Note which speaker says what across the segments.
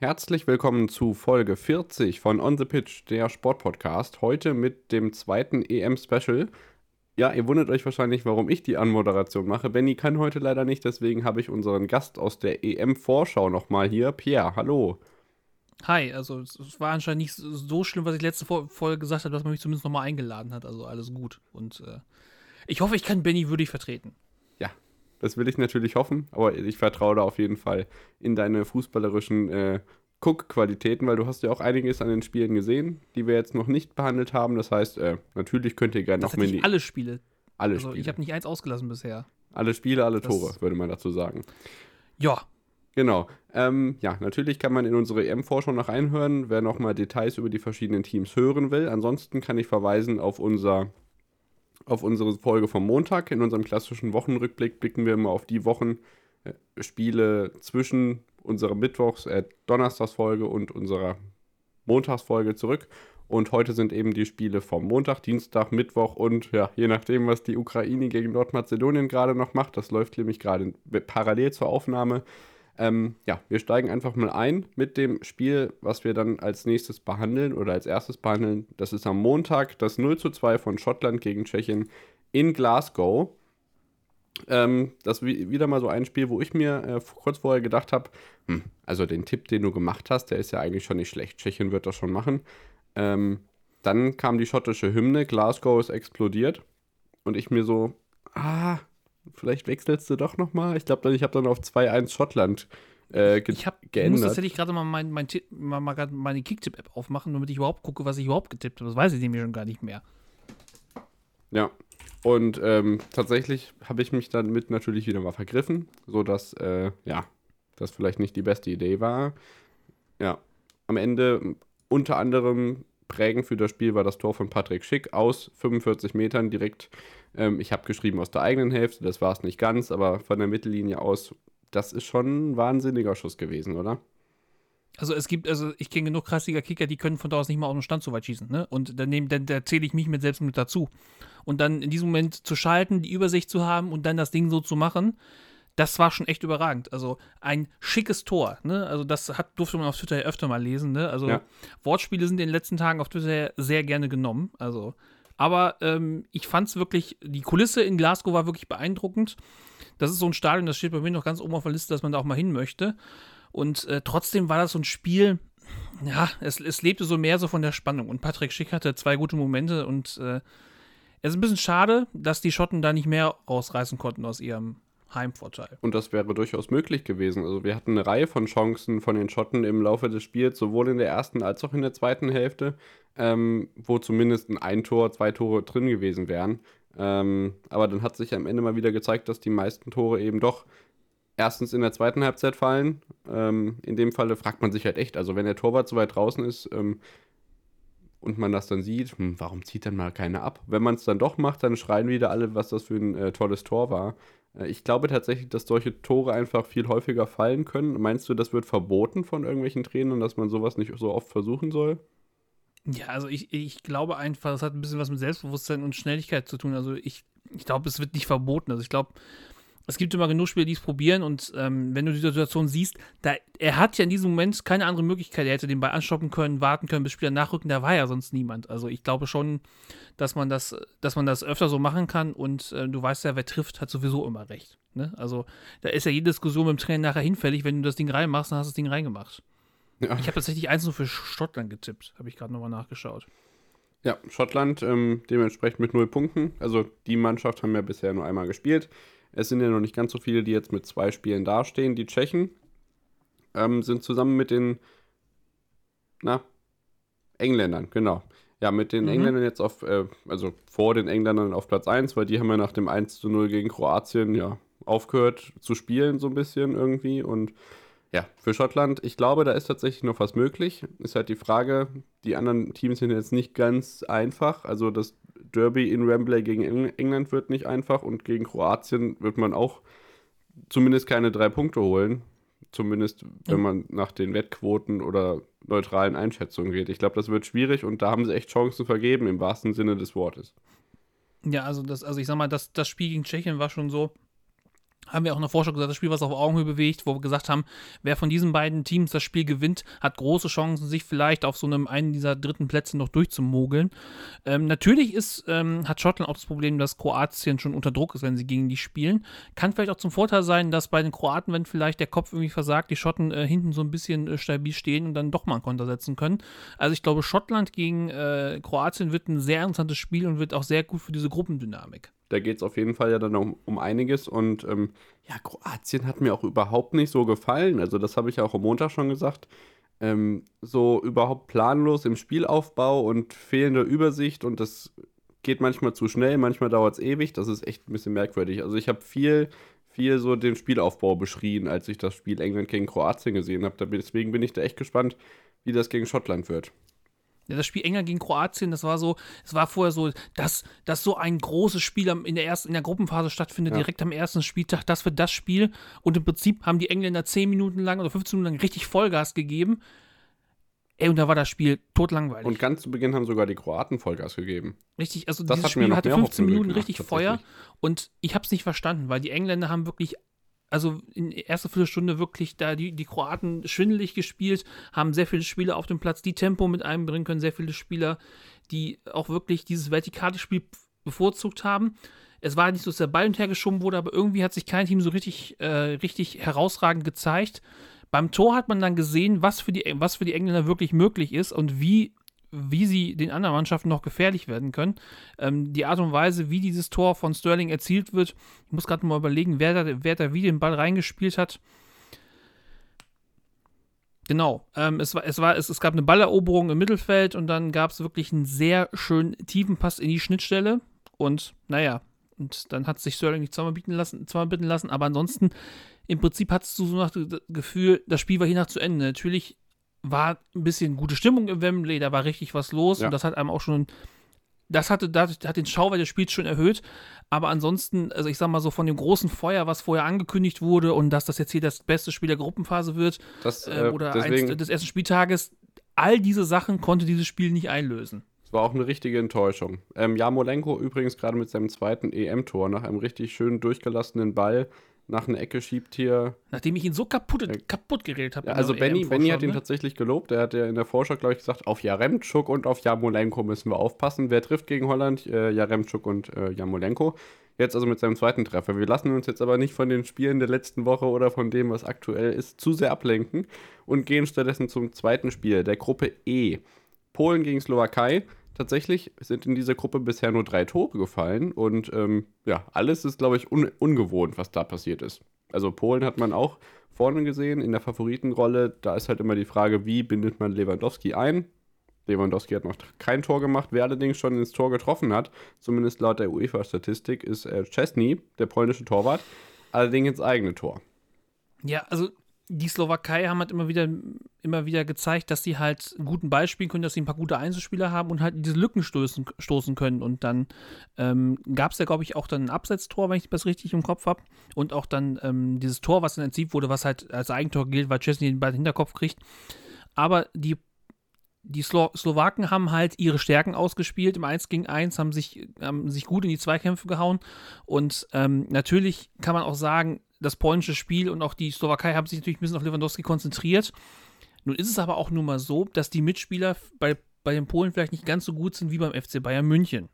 Speaker 1: Herzlich willkommen zu Folge 40 von On the Pitch, der Sportpodcast. Heute mit dem zweiten EM-Special. Ja, ihr wundert euch wahrscheinlich, warum ich die Anmoderation mache. Benny kann heute leider nicht, deswegen habe ich unseren Gast aus der EM-Vorschau nochmal hier. Pierre, hallo.
Speaker 2: Hi, also es war anscheinend nicht so schlimm, was ich letzte Folge gesagt habe, dass man mich zumindest nochmal eingeladen hat. Also alles gut. Und äh, ich hoffe, ich kann Benny würdig vertreten.
Speaker 1: Ja, das will ich natürlich hoffen, aber ich vertraue da auf jeden Fall in deine fußballerischen äh, Cook-Qualitäten, weil du hast ja auch einiges an den Spielen gesehen, die wir jetzt noch nicht behandelt haben. Das heißt, äh, natürlich könnt ihr gerne noch
Speaker 2: Mini. Alle Spiele.
Speaker 1: Alle also, Spiele.
Speaker 2: Ich habe nicht eins ausgelassen bisher.
Speaker 1: Alle Spiele, alle das Tore, würde man dazu sagen.
Speaker 2: Ja.
Speaker 1: Genau. Ähm, ja, natürlich kann man in unsere EM-Vorschau noch reinhören, wer nochmal Details über die verschiedenen Teams hören will. Ansonsten kann ich verweisen auf unser auf unsere Folge vom Montag. In unserem klassischen Wochenrückblick blicken wir immer auf die Wochenspiele äh, zwischen unserer Mittwochs-, äh, Donnerstagsfolge und unserer Montagsfolge zurück. Und heute sind eben die Spiele vom Montag, Dienstag, Mittwoch und ja, je nachdem, was die Ukraine gegen Nordmazedonien gerade noch macht. Das läuft nämlich gerade parallel zur Aufnahme. Ähm, ja, wir steigen einfach mal ein mit dem Spiel, was wir dann als nächstes behandeln oder als erstes behandeln. Das ist am Montag das 0 zu 2 von Schottland gegen Tschechien in Glasgow. Ähm, das ist wieder mal so ein Spiel, wo ich mir äh, kurz vorher gedacht habe, hm, also den Tipp, den du gemacht hast, der ist ja eigentlich schon nicht schlecht. Tschechien wird das schon machen. Ähm, dann kam die schottische Hymne, Glasgow ist explodiert. Und ich mir so, ah, vielleicht wechselst du doch nochmal. Ich glaube, ich habe dann auf 2-1 Schottland äh, ge
Speaker 2: ich hab, geändert. Ich muss tatsächlich gerade mal, mein, mein, mal, mal meine Kicktipp-App aufmachen, damit ich überhaupt gucke, was ich überhaupt getippt habe. Das weiß ich nämlich schon gar nicht mehr.
Speaker 1: Ja. Und ähm, tatsächlich habe ich mich damit natürlich wieder mal vergriffen, sodass, äh, ja, das vielleicht nicht die beste Idee war. Ja. Am Ende unter anderem prägend für das Spiel war das Tor von Patrick Schick aus 45 Metern direkt ähm, ich habe geschrieben aus der eigenen Hälfte, das war es nicht ganz, aber von der Mittellinie aus, das ist schon ein wahnsinniger Schuss gewesen, oder?
Speaker 2: Also es gibt, also ich kenne genug krassiger Kicker, die können von da aus nicht mal auf den Stand so weit schießen, ne? Und dann, nehm, dann da zähle ich mich mit selbst mit dazu. Und dann in diesem Moment zu schalten, die Übersicht zu haben und dann das Ding so zu machen, das war schon echt überragend. Also ein schickes Tor, ne? Also das hat, durfte man auf Twitter ja öfter mal lesen, ne? Also ja. Wortspiele sind in den letzten Tagen auf Twitter sehr gerne genommen. Also aber ähm, ich fand es wirklich, die Kulisse in Glasgow war wirklich beeindruckend. Das ist so ein Stadion, das steht bei mir noch ganz oben auf der Liste, dass man da auch mal hin möchte. Und äh, trotzdem war das so ein Spiel, ja, es, es, lebte so mehr so von der Spannung. Und Patrick Schick hatte zwei gute Momente und äh, es ist ein bisschen schade, dass die Schotten da nicht mehr rausreißen konnten aus ihrem Heimvorteil.
Speaker 1: Und das wäre durchaus möglich gewesen. Also wir hatten eine Reihe von Chancen von den Schotten im Laufe des Spiels, sowohl in der ersten als auch in der zweiten Hälfte, ähm, wo zumindest ein Tor, zwei Tore drin gewesen wären. Ähm, aber dann hat sich am Ende mal wieder gezeigt, dass die meisten Tore eben doch erstens in der zweiten Halbzeit fallen. Ähm, in dem Falle fragt man sich halt echt, also wenn der Torwart so weit draußen ist, ähm, und man das dann sieht, hm, warum zieht dann mal keiner ab? Wenn man es dann doch macht, dann schreien wieder alle, was das für ein äh, tolles Tor war. Äh, ich glaube tatsächlich, dass solche Tore einfach viel häufiger fallen können. Meinst du, das wird verboten von irgendwelchen Trainern, dass man sowas nicht so oft versuchen soll?
Speaker 2: Ja, also ich, ich glaube einfach, es hat ein bisschen was mit Selbstbewusstsein und Schnelligkeit zu tun. Also ich, ich glaube, es wird nicht verboten. Also ich glaube, es gibt immer genug Spieler, die es probieren und ähm, wenn du die Situation siehst, da, er hat ja in diesem Moment keine andere Möglichkeit. Er hätte den Ball anstoppen können, warten können, bis Spieler nachrücken, da war ja sonst niemand. Also ich glaube schon, dass man das, dass man das öfter so machen kann und äh, du weißt ja, wer trifft, hat sowieso immer recht. Ne? Also da ist ja jede Diskussion mit dem Trainer nachher hinfällig, wenn du das Ding reinmachst, dann hast du das Ding reingemacht. Ja. Ich habe tatsächlich eins nur für Schottland getippt, habe ich gerade nochmal nachgeschaut.
Speaker 1: Ja, Schottland ähm, dementsprechend mit null Punkten. Also die Mannschaft haben ja bisher nur einmal gespielt. Es sind ja noch nicht ganz so viele, die jetzt mit zwei Spielen dastehen. Die Tschechen ähm, sind zusammen mit den na, Engländern, genau. Ja, mit den mhm. Engländern jetzt auf, äh, also vor den Engländern auf Platz 1, weil die haben ja nach dem 1 zu 0 gegen Kroatien ja aufgehört zu spielen, so ein bisschen irgendwie. Und ja, für Schottland, ich glaube, da ist tatsächlich noch was möglich. Ist halt die Frage, die anderen Teams sind jetzt nicht ganz einfach. Also das Derby in Wembley gegen England wird nicht einfach und gegen Kroatien wird man auch zumindest keine drei Punkte holen. Zumindest wenn man nach den Wettquoten oder neutralen Einschätzungen geht. Ich glaube, das wird schwierig und da haben sie echt Chancen vergeben, im wahrsten Sinne des Wortes.
Speaker 2: Ja, also das, also ich sag mal, das, das Spiel gegen Tschechien war schon so, haben wir auch in der Vorschau gesagt, das Spiel, was auf Augenhöhe bewegt, wo wir gesagt haben, wer von diesen beiden Teams das Spiel gewinnt, hat große Chancen, sich vielleicht auf so einem einen dieser dritten Plätze noch durchzumogeln. Ähm, natürlich ist, ähm, hat Schottland auch das Problem, dass Kroatien schon unter Druck ist, wenn sie gegen die spielen. Kann vielleicht auch zum Vorteil sein, dass bei den Kroaten, wenn vielleicht der Kopf irgendwie versagt, die Schotten äh, hinten so ein bisschen äh, stabil stehen und dann doch mal einen Konter setzen können. Also ich glaube, Schottland gegen äh, Kroatien wird ein sehr interessantes Spiel und wird auch sehr gut für diese Gruppendynamik.
Speaker 1: Da geht es auf jeden Fall ja dann um, um einiges. Und ähm, ja, Kroatien hat mir auch überhaupt nicht so gefallen. Also, das habe ich ja auch am Montag schon gesagt. Ähm, so überhaupt planlos im Spielaufbau und fehlende Übersicht. Und das geht manchmal zu schnell, manchmal dauert es ewig. Das ist echt ein bisschen merkwürdig. Also, ich habe viel, viel so den Spielaufbau beschrien, als ich das Spiel England gegen Kroatien gesehen habe. Deswegen bin ich da echt gespannt, wie das gegen Schottland wird.
Speaker 2: Ja, das Spiel England gegen Kroatien, das war so, es war vorher so, dass, dass so ein großes Spiel in der ersten, in der Gruppenphase stattfindet, ja. direkt am ersten Spieltag, das wird das Spiel. Und im Prinzip haben die Engländer 10 Minuten lang oder 15 Minuten lang richtig Vollgas gegeben. Ey, und da war das Spiel totlangweilig.
Speaker 1: Und ganz zu Beginn haben sogar die Kroaten Vollgas gegeben.
Speaker 2: Richtig, also das dieses Spiel hatte 15 Minuten gemacht, richtig Feuer. Und ich habe es nicht verstanden, weil die Engländer haben wirklich also in der ersten Viertelstunde wirklich da die, die Kroaten schwindelig gespielt, haben sehr viele Spieler auf dem Platz, die Tempo mit einbringen können, sehr viele Spieler, die auch wirklich dieses vertikale Spiel bevorzugt haben. Es war nicht so, dass der Ball hinterhergeschoben wurde, aber irgendwie hat sich kein Team so richtig, äh, richtig herausragend gezeigt. Beim Tor hat man dann gesehen, was für, die, was für die Engländer wirklich möglich ist und wie wie sie den anderen Mannschaften noch gefährlich werden können. Ähm, die Art und Weise, wie dieses Tor von Sterling erzielt wird, ich muss gerade mal überlegen, wer da, wer da wie den Ball reingespielt hat. Genau, ähm, es, war, es, war, es, es gab eine Balleroberung im Mittelfeld und dann gab es wirklich einen sehr schönen tiefen Pass in die Schnittstelle. Und naja, und dann hat sich Sterling nicht zweimal bieten lassen, zweimal bitten lassen, aber ansonsten, im Prinzip hattest du so das Gefühl, das Spiel war hier nach zu Ende. Natürlich war ein bisschen gute Stimmung im Wembley, da war richtig was los ja. und das hat einem auch schon, das hatte, das hat den Schauwert des Spiels schon erhöht, aber ansonsten, also ich sag mal so von dem großen Feuer, was vorher angekündigt wurde und dass das jetzt hier das beste Spiel der Gruppenphase wird
Speaker 1: das, äh,
Speaker 2: oder deswegen, eins des ersten Spieltages, all diese Sachen konnte dieses Spiel nicht einlösen.
Speaker 1: Es war auch eine richtige Enttäuschung. Ähm, Jamolenko übrigens gerade mit seinem zweiten EM-Tor nach einem richtig schön durchgelassenen Ball nach einer Ecke schiebt hier.
Speaker 2: Nachdem ich ihn so kaputt, äh, kaputt geredet habe.
Speaker 1: Ja, also Benny, Benny hat ihn ne? tatsächlich gelobt. Er hat ja in der Vorschau, glaube ich, gesagt, auf Jaremczuk und auf Jamolenko müssen wir aufpassen. Wer trifft gegen Holland? Äh, Jaremczuk und äh, Jamolenko. Jetzt also mit seinem zweiten Treffer. Wir lassen uns jetzt aber nicht von den Spielen der letzten Woche oder von dem, was aktuell ist, zu sehr ablenken und gehen stattdessen zum zweiten Spiel der Gruppe E. Polen gegen Slowakei tatsächlich sind in dieser Gruppe bisher nur drei Tore gefallen und ähm, ja, alles ist, glaube ich, un ungewohnt, was da passiert ist. Also Polen hat man auch vorne gesehen in der Favoritenrolle. Da ist halt immer die Frage, wie bindet man Lewandowski ein? Lewandowski hat noch kein Tor gemacht. Wer allerdings schon ins Tor getroffen hat, zumindest laut der UEFA-Statistik, ist äh, Chesney, der polnische Torwart, allerdings ins eigene Tor.
Speaker 2: Ja, also die Slowakei haben halt immer wieder, immer wieder gezeigt, dass sie halt einen guten Ball spielen können, dass sie ein paar gute Einzelspieler haben und halt diese Lücken stoßen, stoßen können. Und dann ähm, gab es ja, glaube ich, auch dann ein Absetztor, wenn ich das richtig im Kopf habe. Und auch dann ähm, dieses Tor, was dann entzielt wurde, was halt als Eigentor gilt, weil Chesney den Ball den Hinterkopf kriegt. Aber die die Slo Slowaken haben halt ihre Stärken ausgespielt im 1 gegen 1, haben sich, haben sich gut in die Zweikämpfe gehauen. Und ähm, natürlich kann man auch sagen, das polnische Spiel und auch die Slowakei haben sich natürlich ein bisschen auf Lewandowski konzentriert. Nun ist es aber auch nun mal so, dass die Mitspieler bei, bei den Polen vielleicht nicht ganz so gut sind wie beim FC Bayern München.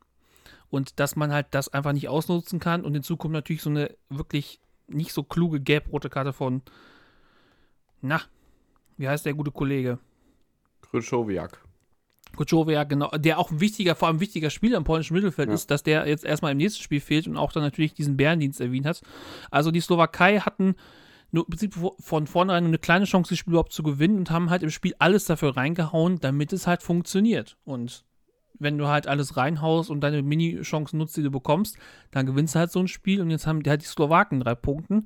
Speaker 2: Und dass man halt das einfach nicht ausnutzen kann und in Zukunft natürlich so eine wirklich nicht so kluge gelb-rote Karte von, na, wie heißt der gute Kollege?
Speaker 1: Krychowiak.
Speaker 2: Kuchowiak, genau, der auch ein wichtiger, vor allem wichtiger Spieler im polnischen Mittelfeld ja. ist, dass der jetzt erstmal im nächsten Spiel fehlt und auch dann natürlich diesen Bärendienst erwähnt hat. Also die Slowakei hatten nur im Prinzip von vornherein eine kleine Chance, das Spiel überhaupt zu gewinnen und haben halt im Spiel alles dafür reingehauen, damit es halt funktioniert. Und wenn du halt alles reinhaust und deine Mini-Chancen nutzt, die du bekommst, dann gewinnst du halt so ein Spiel und jetzt haben die halt die Slowaken drei Punkte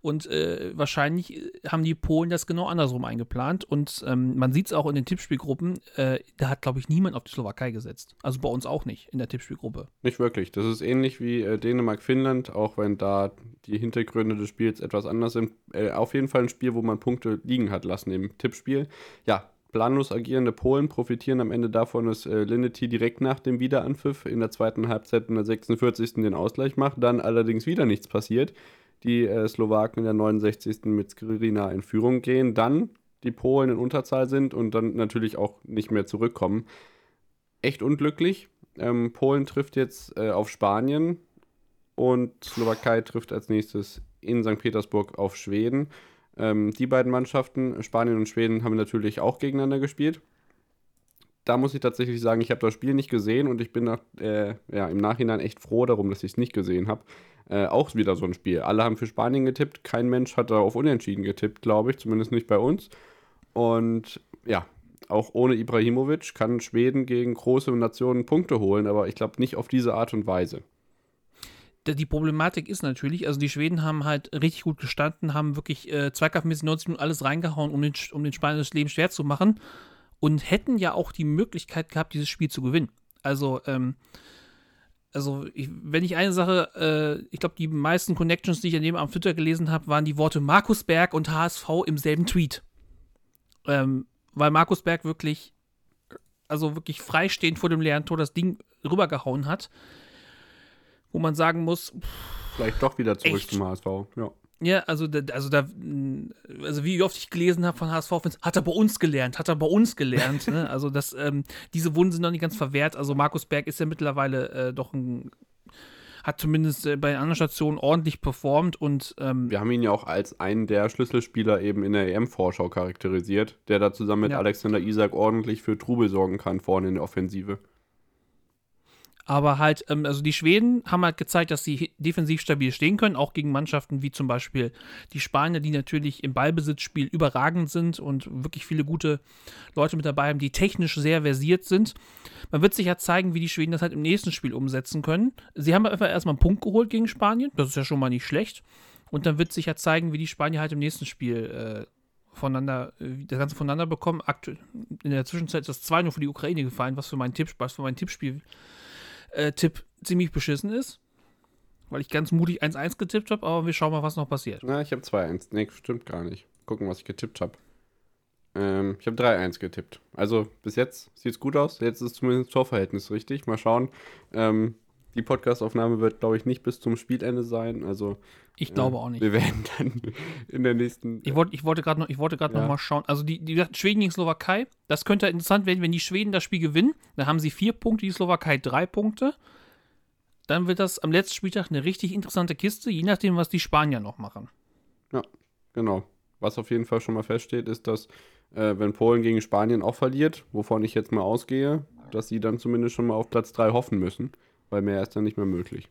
Speaker 2: und äh, wahrscheinlich äh, haben die Polen das genau andersrum eingeplant und ähm, man sieht es auch in den Tippspielgruppen, äh, da hat glaube ich niemand auf die Slowakei gesetzt. Also bei uns auch nicht in der Tippspielgruppe.
Speaker 1: Nicht wirklich. Das ist ähnlich wie äh, Dänemark-Finnland, auch wenn da die Hintergründe des Spiels etwas anders sind. Äh, auf jeden Fall ein Spiel, wo man Punkte liegen hat lassen im Tippspiel. Ja, planlos agierende Polen profitieren am Ende davon, dass äh, Linety direkt nach dem Wiederanpfiff in der zweiten Halbzeit in der 46. den Ausgleich macht, dann allerdings wieder nichts passiert. die äh, Slowaken in der 69. mit Skrina in Führung gehen, dann die Polen in Unterzahl sind und dann natürlich auch nicht mehr zurückkommen. Echt unglücklich. Ähm, Polen trifft jetzt äh, auf Spanien und Slowakei trifft als nächstes in St. Petersburg auf Schweden. Ähm, die beiden Mannschaften, Spanien und Schweden, haben natürlich auch gegeneinander gespielt. Da muss ich tatsächlich sagen, ich habe das Spiel nicht gesehen und ich bin nach, äh, ja, im Nachhinein echt froh darum, dass ich es nicht gesehen habe. Äh, auch wieder so ein Spiel. Alle haben für Spanien getippt, kein Mensch hat da auf Unentschieden getippt, glaube ich, zumindest nicht bei uns. Und ja, auch ohne Ibrahimovic kann Schweden gegen große Nationen Punkte holen, aber ich glaube nicht auf diese Art und Weise
Speaker 2: die Problematik ist natürlich, also die Schweden haben halt richtig gut gestanden, haben wirklich äh, zweikampfmäßig 90 Minuten alles reingehauen, um den, um den Spaniern das Leben schwer zu machen und hätten ja auch die Möglichkeit gehabt, dieses Spiel zu gewinnen. Also, ähm, also ich, wenn ich eine Sache, äh, ich glaube, die meisten Connections, die ich an dem am Twitter gelesen habe, waren die Worte Markus Berg und HSV im selben Tweet. Ähm, weil Markus Berg wirklich, also wirklich freistehend vor dem leeren Tor das Ding rübergehauen hat wo man sagen muss.
Speaker 1: Vielleicht doch wieder zurück echt? zum HSV, ja.
Speaker 2: Ja, also, also da, also wie oft ich gelesen habe von HSV-Fans, hat er bei uns gelernt, hat er bei uns gelernt. ne? Also das, ähm, diese Wunden sind noch nicht ganz verwehrt. Also Markus Berg ist ja mittlerweile äh, doch ein, hat zumindest äh, bei anderen Stationen ordentlich performt und ähm,
Speaker 1: wir haben ihn ja auch als einen der Schlüsselspieler eben in der EM-Vorschau charakterisiert, der da zusammen mit ja. Alexander Isak ordentlich für Trubel sorgen kann vorne in der Offensive.
Speaker 2: Aber halt, ähm, also die Schweden haben halt gezeigt, dass sie defensiv stabil stehen können, auch gegen Mannschaften wie zum Beispiel die Spanier, die natürlich im Ballbesitzspiel überragend sind und wirklich viele gute Leute mit dabei haben, die technisch sehr versiert sind. Man wird sich ja zeigen, wie die Schweden das halt im nächsten Spiel umsetzen können. Sie haben einfach erstmal einen Punkt geholt gegen Spanien, das ist ja schon mal nicht schlecht. Und dann wird sich ja zeigen, wie die Spanier halt im nächsten Spiel äh, voneinander, äh, das Ganze voneinander bekommen. Aktuell, in der Zwischenzeit ist das 2 nur für die Ukraine gefallen, was für mein Tipp, was für mein Tippspiel äh, Tipp ziemlich beschissen ist. Weil ich ganz mutig 1-1 getippt habe, aber wir schauen mal, was noch passiert.
Speaker 1: Na, ich habe 2-1. Nee, stimmt gar nicht. Gucken, was ich getippt habe. Ähm, ich habe 3-1 getippt. Also bis jetzt sieht es gut aus. Jetzt ist zumindest das Torverhältnis richtig. Mal schauen. Ähm, die Podcastaufnahme wird, glaube ich, nicht bis zum Spielende sein. Also
Speaker 2: ich glaube äh, auch nicht.
Speaker 1: Wir werden dann in der nächsten.
Speaker 2: Ich, wollt, ich wollte gerade noch, ich wollte gerade ja. noch mal schauen. Also die, die Schweden gegen Slowakei. Das könnte interessant werden, wenn die Schweden das Spiel gewinnen. Dann haben sie vier Punkte, die Slowakei drei Punkte. Dann wird das am letzten Spieltag eine richtig interessante Kiste, je nachdem, was die Spanier noch machen.
Speaker 1: Ja, genau. Was auf jeden Fall schon mal feststeht, ist, dass äh, wenn Polen gegen Spanien auch verliert, wovon ich jetzt mal ausgehe, dass sie dann zumindest schon mal auf Platz 3 hoffen müssen weil mehr ist dann nicht mehr möglich.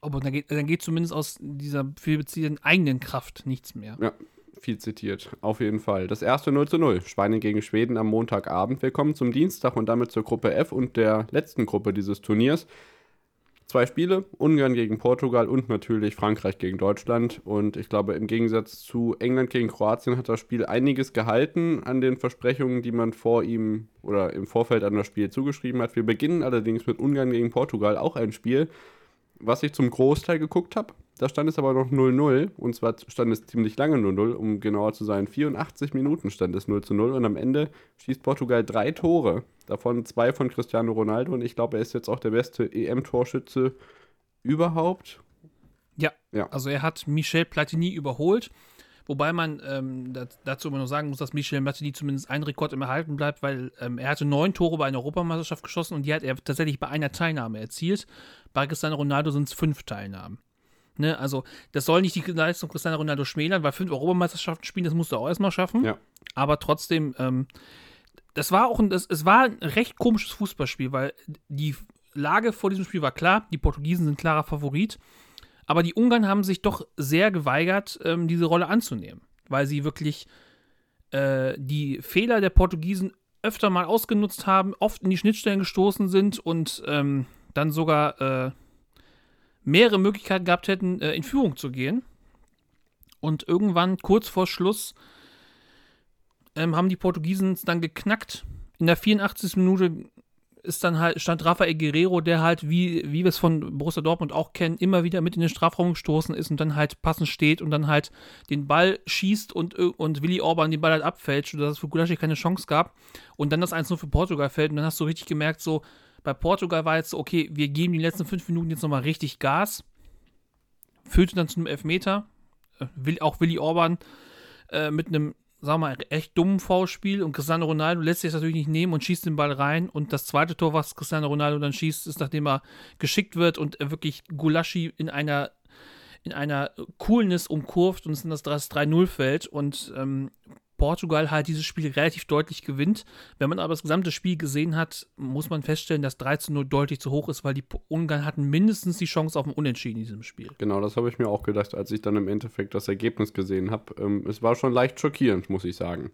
Speaker 2: Aber dann geht, dann geht zumindest aus dieser vielbeziehenden eigenen Kraft nichts mehr.
Speaker 1: Ja, viel zitiert. Auf jeden Fall. Das erste 0 zu 0. Spanien gegen Schweden am Montagabend. Willkommen zum Dienstag und damit zur Gruppe F und der letzten Gruppe dieses Turniers. Zwei Spiele, Ungarn gegen Portugal und natürlich Frankreich gegen Deutschland. Und ich glaube, im Gegensatz zu England gegen Kroatien hat das Spiel einiges gehalten an den Versprechungen, die man vor ihm oder im Vorfeld an das Spiel zugeschrieben hat. Wir beginnen allerdings mit Ungarn gegen Portugal, auch ein Spiel, was ich zum Großteil geguckt habe. Da stand es aber noch 0-0 und zwar stand es ziemlich lange 0-0, um genauer zu sein. 84 Minuten stand es 0-0 und am Ende schießt Portugal drei Tore, davon zwei von Cristiano Ronaldo und ich glaube, er ist jetzt auch der beste EM-Torschütze überhaupt.
Speaker 2: Ja, ja, also er hat Michel Platini überholt. Wobei man ähm, dazu immer noch sagen muss, dass Michel Platini zumindest ein Rekord im Erhalten bleibt, weil ähm, er hatte neun Tore bei einer Europameisterschaft geschossen und die hat er tatsächlich bei einer Teilnahme erzielt. Bei Cristiano Ronaldo sind es fünf Teilnahmen. Ne, also, das soll nicht die Leistung Cristiano Ronaldo schmälern, weil fünf Europameisterschaften spielen, das musst du auch erstmal schaffen. Ja. Aber trotzdem, ähm, das war auch ein, das, es war ein recht komisches Fußballspiel, weil die Lage vor diesem Spiel war klar, die Portugiesen sind klarer Favorit, aber die Ungarn haben sich doch sehr geweigert, ähm, diese Rolle anzunehmen, weil sie wirklich äh, die Fehler der Portugiesen öfter mal ausgenutzt haben, oft in die Schnittstellen gestoßen sind und ähm, dann sogar äh, mehrere Möglichkeiten gehabt hätten, äh, in Führung zu gehen. Und irgendwann, kurz vor Schluss, ähm, haben die Portugiesen es dann geknackt. In der 84. Minute ist dann halt, stand Rafael Guerrero, der halt, wie, wie wir es von Borussia Dortmund auch kennen, immer wieder mit in den Strafraum gestoßen ist und dann halt passend steht und dann halt den Ball schießt und, und Willi Orban den Ball halt abfälscht, sodass es für Gulaschi keine Chance gab. Und dann das 1-0 für Portugal fällt und dann hast du richtig gemerkt, so, bei Portugal war jetzt so, okay, wir geben die letzten fünf Minuten jetzt nochmal richtig Gas, führte dann zu einem Elfmeter. Äh, auch Willi Orban äh, mit einem, sagen wir mal, echt dummen Foulspiel und Cristiano Ronaldo lässt sich das natürlich nicht nehmen und schießt den Ball rein. Und das zweite Tor, was Cristiano Ronaldo dann schießt, ist, nachdem er geschickt wird und er wirklich Gulaschi in einer in einer Coolness umkurvt und es in das 3-0 fällt und ähm, Portugal halt dieses Spiel relativ deutlich gewinnt. Wenn man aber das gesamte Spiel gesehen hat, muss man feststellen, dass 3 0 deutlich zu hoch ist, weil die Ungarn hatten mindestens die Chance auf ein Unentschieden in diesem Spiel.
Speaker 1: Genau, das habe ich mir auch gedacht, als ich dann im Endeffekt das Ergebnis gesehen habe. Ähm, es war schon leicht schockierend, muss ich sagen.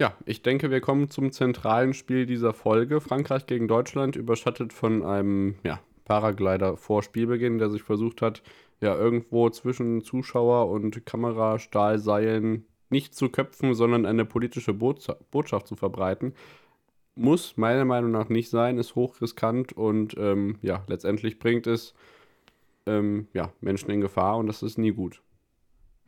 Speaker 1: Ja, ich denke, wir kommen zum zentralen Spiel dieser Folge. Frankreich gegen Deutschland, überschattet von einem ja, Paraglider vor Spielbeginn, der sich versucht hat, ja, irgendwo zwischen Zuschauer und Kamera, Stahlseilen nicht zu köpfen, sondern eine politische Botschaft zu verbreiten. Muss meiner Meinung nach nicht sein, ist hochriskant und ähm, ja, letztendlich bringt es ähm, ja, Menschen in Gefahr und das ist nie gut.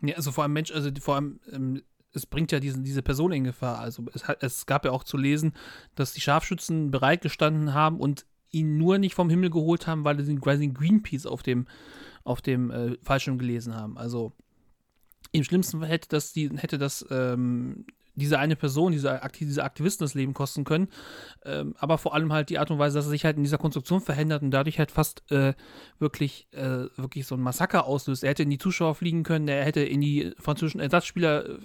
Speaker 2: Ja, also vor allem Mensch, also vor allem, ähm, es bringt ja diesen, diese Person in Gefahr. Also es, es gab ja auch zu lesen, dass die Scharfschützen bereit gestanden haben und ihn nur nicht vom Himmel geholt haben, weil sie quasi Greenpeace auf dem, auf dem äh, Fallschirm gelesen haben. Also im schlimmsten Fall hätte das, die, hätte das ähm, diese eine Person, diese, Aktiv diese Aktivisten das Leben kosten können. Ähm, aber vor allem halt die Art und Weise, dass er sich halt in dieser Konstruktion verhindert und dadurch halt fast äh, wirklich, äh, wirklich so ein Massaker auslöst. Er hätte in die Zuschauer fliegen können, er hätte in die französischen Ersatzspieler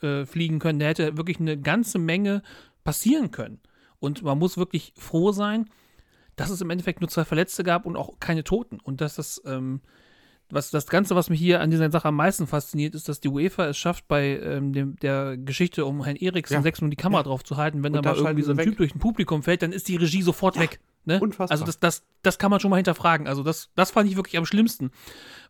Speaker 2: äh, fliegen können, der hätte wirklich eine ganze Menge passieren können. Und man muss wirklich froh sein, dass es im Endeffekt nur zwei Verletzte gab und auch keine Toten. Und dass das, ähm, was das Ganze, was mich hier an dieser Sache am meisten fasziniert, ist, dass die UEFA es schafft, bei ähm, dem, der Geschichte um Herrn Eriksen ja. sechs Minuten die Kamera ja. drauf zu halten. Wenn und da mal irgendwie so ein Typ durch ein Publikum fällt, dann ist die Regie sofort ja. weg. Ne? Unfassbar. Also das, das, das kann man schon mal hinterfragen. Also das, das fand ich wirklich am schlimmsten.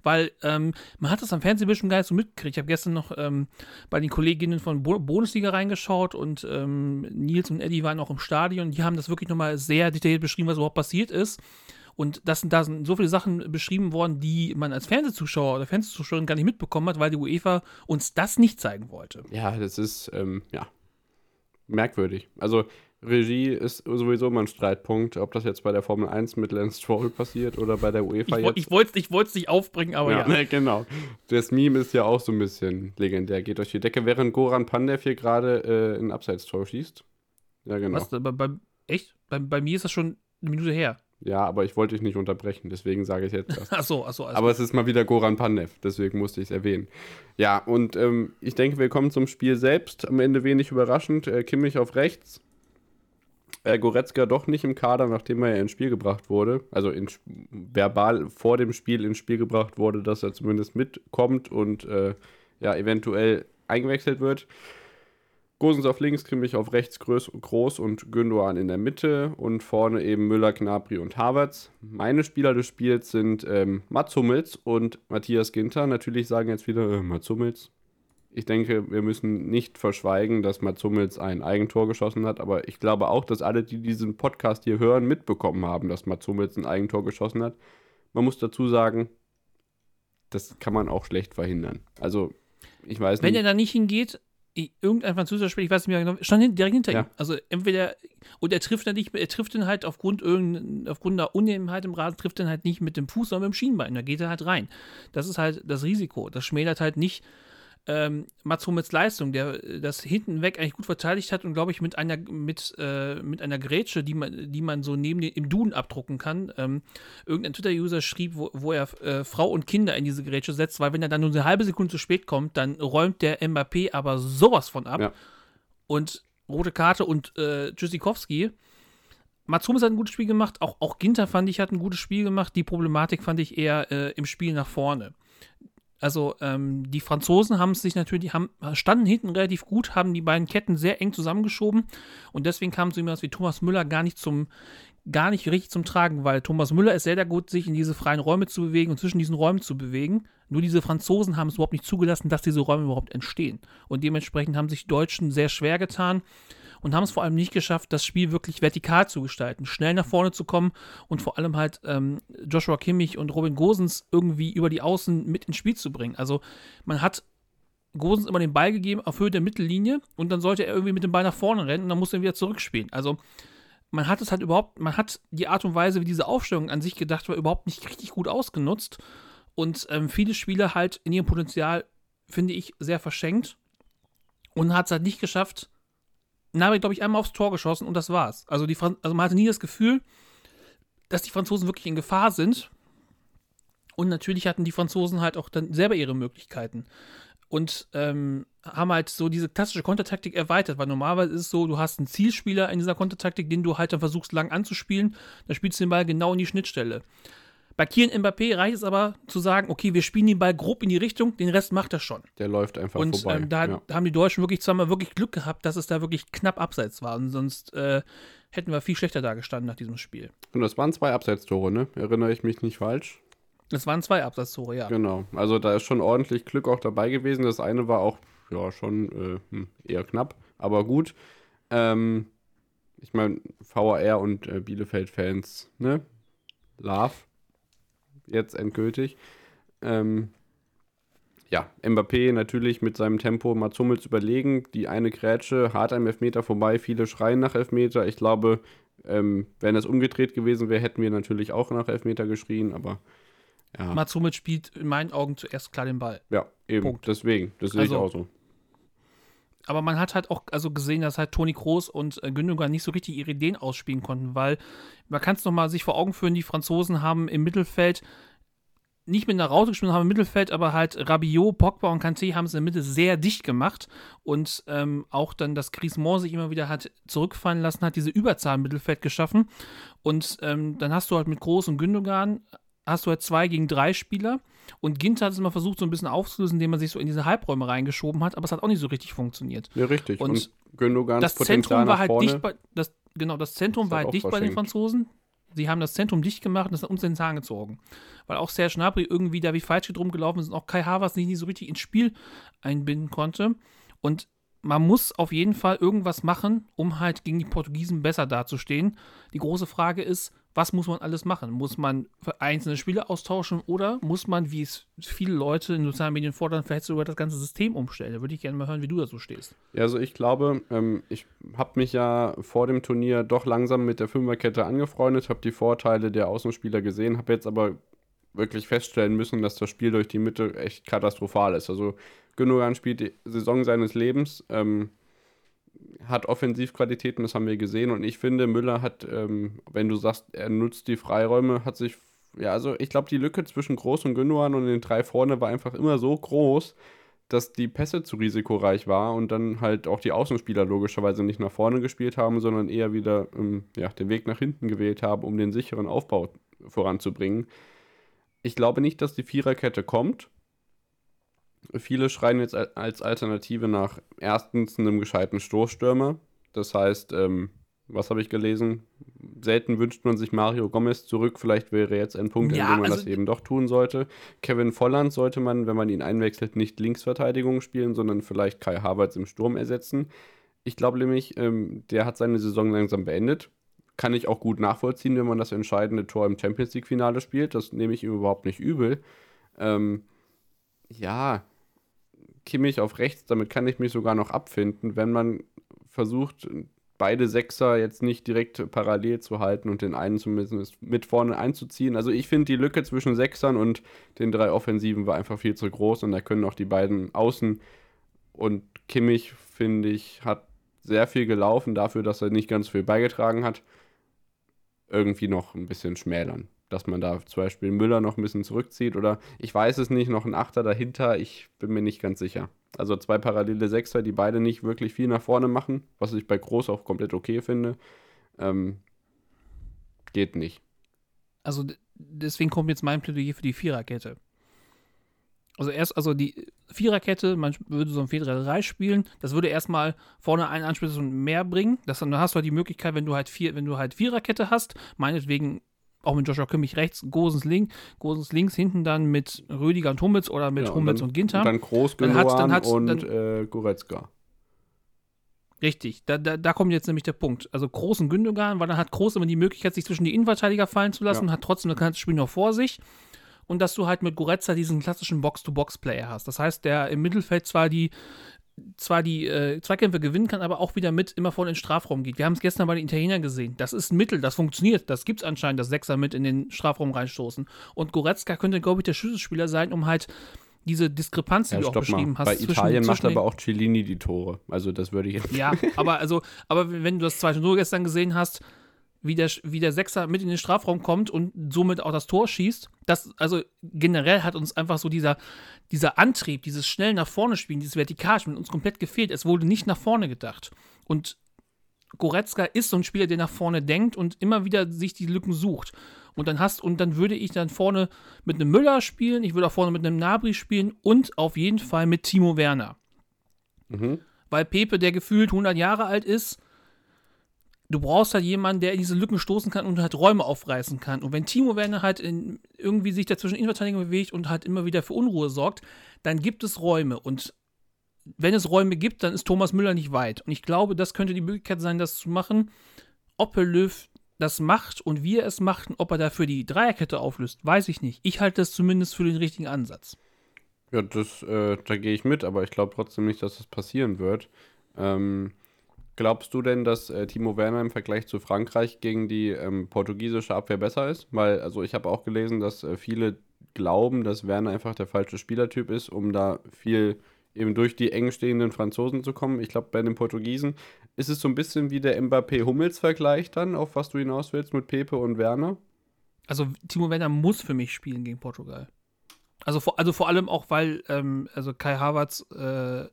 Speaker 2: Weil ähm, man hat das am Fernsehbildschirm gar nicht so mitgekriegt. Ich habe gestern noch ähm, bei den Kolleginnen von Bo Bundesliga reingeschaut und ähm, Nils und Eddie waren auch im Stadion. Die haben das wirklich nochmal sehr detailliert beschrieben, was überhaupt passiert ist. Und das, da sind so viele Sachen beschrieben worden, die man als Fernsehzuschauer oder Fernsehzuschauerin gar nicht mitbekommen hat, weil die UEFA uns das nicht zeigen wollte.
Speaker 1: Ja, das ist, ähm, ja, merkwürdig. Also Regie ist sowieso immer ein Streitpunkt, ob das jetzt bei der Formel 1 mit Lance Stroll passiert oder bei der UEFA
Speaker 2: ich,
Speaker 1: jetzt.
Speaker 2: Ich wollte es nicht aufbringen, aber ja. ja.
Speaker 1: Ne, genau. Das Meme ist ja auch so ein bisschen legendär, geht durch die Decke, während Goran Pandev hier gerade äh, ein Abseits-Tor schießt. Ja, genau. Was,
Speaker 2: bei, bei, echt? Bei, bei mir ist das schon eine Minute her.
Speaker 1: Ja, aber ich wollte dich nicht unterbrechen, deswegen sage ich jetzt
Speaker 2: das. ach so, ach so.
Speaker 1: Also aber es ist mal wieder Goran Pandev, deswegen musste ich es erwähnen. Ja, und ähm, ich denke, wir kommen zum Spiel selbst. Am Ende wenig überraschend. Äh, Kimmich auf rechts, äh, Goretzka doch nicht im Kader, nachdem er ja ins Spiel gebracht wurde. Also in, verbal vor dem Spiel ins Spiel gebracht wurde, dass er zumindest mitkommt und äh, ja, eventuell eingewechselt wird. Gosens auf links, Kimmich auf rechts Groß, und Gündogan in der Mitte und vorne eben Müller, Gnabry und Havertz. Meine Spieler des Spiels sind ähm, Mats Hummels und Matthias Ginter. Natürlich sagen jetzt wieder äh, Mats Hummels, ich denke, wir müssen nicht verschweigen, dass Mats Hummels ein Eigentor geschossen hat, aber ich glaube auch, dass alle, die diesen Podcast hier hören, mitbekommen haben, dass Mats Hummels ein Eigentor geschossen hat. Man muss dazu sagen, das kann man auch schlecht verhindern. Also, ich weiß
Speaker 2: Wenn
Speaker 1: nicht.
Speaker 2: Wenn er da nicht hingeht, irgendein französischer Spieler, ich weiß nicht mehr genau, stand direkt hinter ja. ihm. Also entweder, und er trifft dann nicht, er trifft ihn halt aufgrund irgendeiner, aufgrund der Unebenheit im Rasen, trifft ihn halt nicht mit dem Fuß, sondern mit dem Schienbein. Da geht er halt rein. Das ist halt das Risiko. Das schmälert halt nicht ähm, Mats Hummels Leistung, der das hinten weg eigentlich gut verteidigt hat und glaube ich mit einer mit, äh, mit einer Grätsche, die man, die man so neben den, im Duden abdrucken kann. Ähm, irgendein Twitter-User schrieb, wo, wo er äh, Frau und Kinder in diese Grätsche setzt, weil wenn er dann nur eine halbe Sekunde zu spät kommt, dann räumt der Mbappé aber sowas von ab. Ja. Und rote Karte und äh, Tschüssikowski. Mats Hummels hat ein gutes Spiel gemacht, auch, auch Ginter fand ich hat ein gutes Spiel gemacht. Die Problematik fand ich eher äh, im Spiel nach vorne. Also ähm, die Franzosen haben sich natürlich, haben, standen hinten relativ gut, haben die beiden Ketten sehr eng zusammengeschoben und deswegen kam so jemand wie Thomas Müller gar nicht zum, gar nicht richtig zum Tragen, weil Thomas Müller ist sehr, sehr gut, sich in diese freien Räume zu bewegen und zwischen diesen Räumen zu bewegen. Nur diese Franzosen haben es überhaupt nicht zugelassen, dass diese Räume überhaupt entstehen. Und dementsprechend haben sich die Deutschen sehr schwer getan und haben es vor allem nicht geschafft, das Spiel wirklich vertikal zu gestalten, schnell nach vorne zu kommen und vor allem halt ähm, Joshua Kimmich und Robin Gosens irgendwie über die Außen mit ins Spiel zu bringen. Also man hat Gosens immer den Ball gegeben auf Höhe der Mittellinie und dann sollte er irgendwie mit dem Ball nach vorne rennen und dann musste er wieder zurückspielen. Also man hat es halt überhaupt, man hat die Art und Weise, wie diese Aufstellung an sich gedacht war, überhaupt nicht richtig gut ausgenutzt. und ähm, viele Spieler halt in ihrem Potenzial, finde ich, sehr verschenkt und hat es halt nicht geschafft. Nabri, glaube ich, einmal aufs Tor geschossen und das war's. Also, die also man hatte nie das Gefühl, dass die Franzosen wirklich in Gefahr sind. Und natürlich hatten die Franzosen halt auch dann selber ihre Möglichkeiten. Und ähm, haben halt so diese klassische Kontertaktik erweitert, weil normalerweise ist es so, du hast einen Zielspieler in dieser Kontertaktik, den du halt dann versuchst lang anzuspielen, dann spielst du den Ball genau in die Schnittstelle. Bei Kian Mbappé reicht es aber zu sagen, okay, wir spielen den Ball grob in die Richtung, den Rest macht er schon.
Speaker 1: Der läuft einfach
Speaker 2: und,
Speaker 1: vorbei.
Speaker 2: Ähm, da
Speaker 1: ja.
Speaker 2: haben die Deutschen wirklich zweimal wirklich Glück gehabt, dass es da wirklich knapp abseits war. Und sonst äh, hätten wir viel schlechter da gestanden nach diesem Spiel.
Speaker 1: Und das waren zwei Abseitstore, ne? Erinnere ich mich nicht falsch?
Speaker 2: Das waren zwei Abseitstore, ja.
Speaker 1: Genau. Also da ist schon ordentlich Glück auch dabei gewesen. Das eine war auch, ja, schon äh, hm, eher knapp, aber gut. Ähm, ich meine, VAR und äh, Bielefeld-Fans, ne? Love. Jetzt endgültig. Ähm, ja, Mbappé natürlich mit seinem Tempo Mats Hummels überlegen. Die eine Grätsche, hart am Elfmeter vorbei, viele schreien nach Elfmeter. Ich glaube, ähm, wenn es umgedreht gewesen wäre, hätten wir natürlich auch nach Elfmeter geschrien, aber ja.
Speaker 2: Mats Hummels spielt in meinen Augen zuerst klar den Ball.
Speaker 1: Ja, eben.
Speaker 2: Punkt.
Speaker 1: Deswegen, das sehe ich
Speaker 2: Also,
Speaker 1: auch so.
Speaker 2: Aber man hat halt auch also gesehen, dass halt Toni Kroos und äh, Gündogan nicht so richtig ihre Ideen ausspielen konnten, weil man kann es nochmal sich vor Augen führen, die Franzosen haben im Mittelfeld nicht mit einer Raute gespielt, haben im Mittelfeld, aber halt Rabiot, Pogba und Kanté haben es in der Mitte sehr dicht gemacht und ähm, auch dann, dass Griezmann sich immer wieder hat zurückfallen lassen, hat diese Überzahl im Mittelfeld geschaffen und ähm, dann hast du halt mit Groß und Gündogan hast du halt zwei gegen drei Spieler und Ginter hat es immer versucht, so ein bisschen aufzulösen, indem man sich so in diese Halbräume reingeschoben hat, aber es hat auch nicht so richtig funktioniert.
Speaker 1: Ja, richtig.
Speaker 2: Und
Speaker 1: Und, Gündogans
Speaker 2: das
Speaker 1: Potenzial
Speaker 2: Zentrum war halt
Speaker 1: vorne.
Speaker 2: dicht bei, das, genau, das Zentrum
Speaker 1: Ist
Speaker 2: war
Speaker 1: halt
Speaker 2: dicht bei den. Franzosen. Sie haben das Zentrum dicht gemacht und das hat uns in den Zahn gezogen. Weil auch Serge Gnabry irgendwie da wie falsch rumgelaufen ist und auch Kai Havertz nicht, nicht so richtig ins Spiel einbinden konnte. Und man muss auf jeden Fall irgendwas machen, um halt gegen die Portugiesen besser dazustehen. Die große Frage ist, was muss man alles machen? Muss man einzelne Spiele austauschen oder muss man, wie es viele Leute in sozialen Medien fordern, vielleicht sogar das ganze System umstellen? Da würde ich gerne mal hören, wie du dazu stehst.
Speaker 1: Ja, also ich glaube, ähm, ich habe mich ja vor dem Turnier doch langsam mit der Fünferkette angefreundet, habe die Vorteile der Außenspieler gesehen, habe jetzt aber wirklich feststellen müssen, dass das Spiel durch die Mitte echt katastrophal ist. Also Gündogan spielt die Saison seines Lebens, ähm, hat Offensivqualitäten, das haben wir gesehen. Und ich finde, Müller hat, ähm, wenn du sagst, er nutzt die Freiräume, hat sich, ja, also ich glaube, die Lücke zwischen Groß und Gündogan und den drei vorne war einfach immer so groß, dass die Pässe zu risikoreich war und dann halt auch die Außenspieler logischerweise nicht nach vorne gespielt haben, sondern eher wieder ähm, ja, den Weg nach hinten gewählt haben, um den sicheren Aufbau voranzubringen. Ich glaube nicht, dass die Viererkette kommt. Viele schreien jetzt al- als Alternative nach erstens einem gescheiten Stoßstürmer. Das heißt, ähm, was habe ich gelesen? Selten wünscht man sich Mario Gomez zurück. Vielleicht wäre jetzt ein Punkt,
Speaker 2: Ja,
Speaker 1: an dem man
Speaker 2: also-
Speaker 1: das eben doch tun sollte. Kevin Volland sollte man, wenn man ihn einwechselt, nicht Linksverteidigung spielen, sondern vielleicht Kai Havertz im Sturm ersetzen. Ich glaube nämlich, ähm, der hat seine Saison langsam beendet. Kann ich auch gut nachvollziehen, wenn man das entscheidende Tor im Champions League-Finale spielt. Das nehme ich ihm überhaupt nicht übel. Ähm, ja, Kimmich auf rechts, damit kann ich mich sogar noch abfinden, wenn man versucht, beide Sechser jetzt nicht direkt parallel zu halten und den einen zumindest mit vorne einzuziehen. Also ich finde, die Lücke zwischen Sechsern und den drei Offensiven war einfach viel zu groß und da können auch die beiden Außen und Kimmich, finde ich, hat sehr viel gelaufen dafür, dass er nicht ganz viel beigetragen hat. Irgendwie noch ein bisschen schmälern. Dass man da zum Beispiel Müller noch ein bisschen zurückzieht oder ich weiß es nicht, noch ein Achter dahinter, ich bin mir nicht ganz sicher. Also zwei parallele Sechser, die beide nicht wirklich viel nach vorne machen, was ich bei Groß auch komplett okay finde. Ähm, geht nicht.
Speaker 2: Also deswegen kommt jetzt mein Plädoyer für die Viererkette. Also erst, also die Viererkette, man würde so ein 4-3-3 spielen, das würde erstmal vorne einen Anspielsatz und mehr bringen. Das, dann hast du halt die Möglichkeit, wenn du halt vier, wenn du halt Viererkette hast, meinetwegen auch mit Joshua Kimmich rechts, Gosens links, Gosens links, hinten dann mit Rüdiger und Hummels oder mit
Speaker 1: Ja,
Speaker 2: Hummels
Speaker 1: dann,
Speaker 2: und Ginter.
Speaker 1: Und dann Groß,
Speaker 2: Dann hat's- dann hat's-
Speaker 1: und
Speaker 2: dann-
Speaker 1: äh, Goretzka.
Speaker 2: Richtig, da, da, da kommt jetzt nämlich der Punkt. Also Groß und Gündogan, weil dann hat Groß immer die Möglichkeit, sich zwischen die Innenverteidiger fallen zu lassen,
Speaker 1: Ja.
Speaker 2: hat trotzdem das ganze Spiel noch vor sich. Und dass du halt mit Goretzka diesen klassischen Box-to-Box-Player hast. Das heißt, der im Mittelfeld zwar die zwar die äh, Zweikämpfe gewinnen kann, aber auch wieder mit immer vorne in den Strafraum geht. Wir haben es gestern bei den Italienern gesehen. Das ist ein Mittel, das funktioniert. Das gibt es anscheinend, dass Sechser mit in den Strafraum reinstoßen. Und Goretzka könnte, glaube ich, der Schlüsselspieler sein, um halt diese Diskrepanz, die
Speaker 1: Ja,
Speaker 2: du auch beschrieben
Speaker 1: mal.
Speaker 2: hast.
Speaker 1: Bei
Speaker 2: zwischen-
Speaker 1: Italien macht
Speaker 2: zwischen den-
Speaker 1: aber auch Cellini die Tore. Also das würde ich jetzt.
Speaker 2: Ja, aber also, aber wenn du das zweite Tor gestern gesehen hast, wie der, wie der Sechser mit in den Strafraum kommt und somit auch das Tor schießt, das, also generell hat uns einfach so dieser, dieser Antrieb, dieses schnell nach vorne spielen, dieses Vertikalspielen uns komplett gefehlt. Es wurde nicht nach vorne gedacht. Und Goretzka ist so ein Spieler, der nach vorne denkt und immer wieder sich die Lücken sucht. Und dann hast, und dann würde ich dann vorne mit einem Müller spielen, ich würde auch vorne mit einem Nabri spielen und auf jeden Fall mit Timo Werner
Speaker 1: Mhm.
Speaker 2: weil Pepe, der gefühlt 100 Jahre alt ist, du brauchst halt jemanden, der in diese Lücken stoßen kann und halt Räume aufreißen kann. Und wenn Timo Werner halt in, irgendwie sich dazwischen Innenverteidigung bewegt und halt immer wieder für Unruhe sorgt, dann gibt es Räume. Und wenn es Räume gibt, dann ist Thomas Müller nicht weit. Und ich glaube, das könnte die Möglichkeit sein, das zu machen. Ob Herr Löw das macht und wie er es macht ob er dafür die Dreierkette auflöst, weiß ich nicht. Ich halte das zumindest für den richtigen Ansatz.
Speaker 1: Ja, das, äh, da gehe ich mit, aber ich glaube trotzdem nicht, dass das passieren wird. Ähm, glaubst du denn, dass äh, Timo Werner im Vergleich zu Frankreich gegen die ähm, portugiesische Abwehr besser ist? Weil, also ich habe auch gelesen, dass äh, viele glauben, dass Werner einfach der falsche Spielertyp ist, um da viel eben durch die eng stehenden Franzosen zu kommen. Ich glaube, bei den Portugiesen ist es so ein bisschen wie der Mbappé-Hummels-Vergleich dann, auf was du hinaus willst mit Pepe und Werner.
Speaker 2: Also Timo Werner muss für mich spielen gegen Portugal. Also vor, also vor allem auch, weil ähm, also Kai Havertz äh,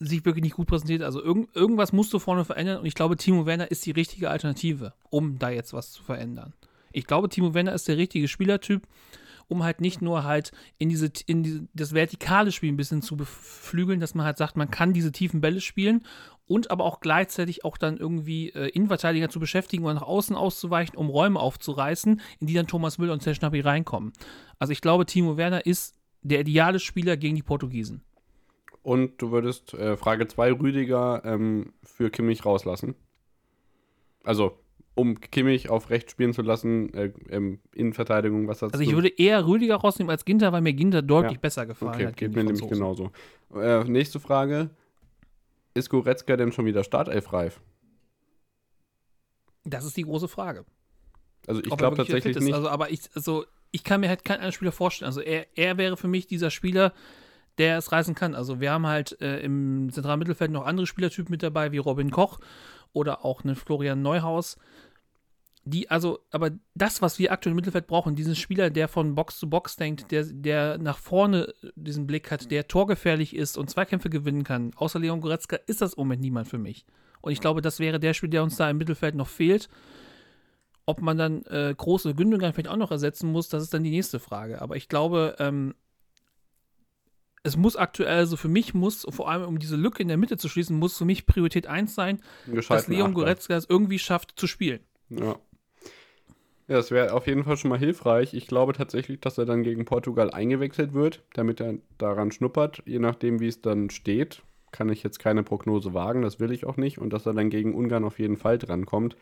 Speaker 2: sich wirklich nicht gut präsentiert. Also irgend, irgendwas musst du vorne verändern und ich glaube, Timo Werner ist die richtige Alternative, um da jetzt was zu verändern. Ich glaube, Timo Werner ist der richtige Spielertyp, um halt nicht nur halt in diese, in diese, das vertikale Spiel ein bisschen zu beflügeln, dass man halt sagt, man kann diese tiefen Bälle spielen und aber auch gleichzeitig auch dann irgendwie äh, Innenverteidiger zu beschäftigen und nach außen auszuweichen, um Räume aufzureißen, in die dann Thomas Müller und Zerschnappi reinkommen. Also ich glaube, Timo Werner ist der ideale Spieler gegen die Portugiesen.
Speaker 1: Und du würdest äh, Frage 2 Rüdiger ähm, für Kimmich rauslassen. Also, um Kimmich auf rechts spielen zu lassen, äh, ähm, Innenverteidigung, was hast
Speaker 2: Also ich würde eher Rüdiger rausnehmen als Ginter, weil mir Ginter deutlich
Speaker 1: Ja.
Speaker 2: besser gefallen
Speaker 1: Okay,
Speaker 2: hat.
Speaker 1: geht mir nämlich genauso. Äh, nächste Frage. Ist Goretzka denn schon wieder startelfreif?
Speaker 2: Das ist die große Frage.
Speaker 1: Also ich glaube tatsächlich nicht.
Speaker 2: Also, aber ich, also, ich kann mir halt keinen anderen Spieler vorstellen. Also er, er wäre für mich dieser Spieler, der es reißen kann. Also wir haben halt äh, im zentralen Mittelfeld noch andere Spielertypen mit dabei, wie Robin Koch oder auch einen Florian Neuhaus. Die, also, aber das, was wir aktuell im Mittelfeld brauchen, diesen Spieler, der von Box zu Box denkt, der, der nach vorne diesen Blick hat, der torgefährlich ist und Zweikämpfe gewinnen kann, außer Leon Goretzka, ist das im Moment niemand für mich. Und ich glaube, das wäre der Spieler, der uns da im Mittelfeld noch fehlt. Ob man dann äh, große Gündogan vielleicht auch noch ersetzen muss, das ist dann die nächste Frage. Aber ich glaube, ähm, es muss aktuell, also für mich muss, vor allem um diese Lücke in der Mitte zu schließen, muss für mich Priorität 1 sein, dass Leon. Goretzka es irgendwie schafft zu spielen.
Speaker 1: Ja. Ja, das wäre auf jeden Fall schon mal hilfreich. Ich glaube tatsächlich, dass er dann gegen Portugal eingewechselt wird, damit er daran schnuppert. Je nachdem, wie es dann steht, kann ich jetzt keine Prognose wagen, das will ich auch nicht. Und dass er dann gegen Ungarn auf jeden Fall drankommt.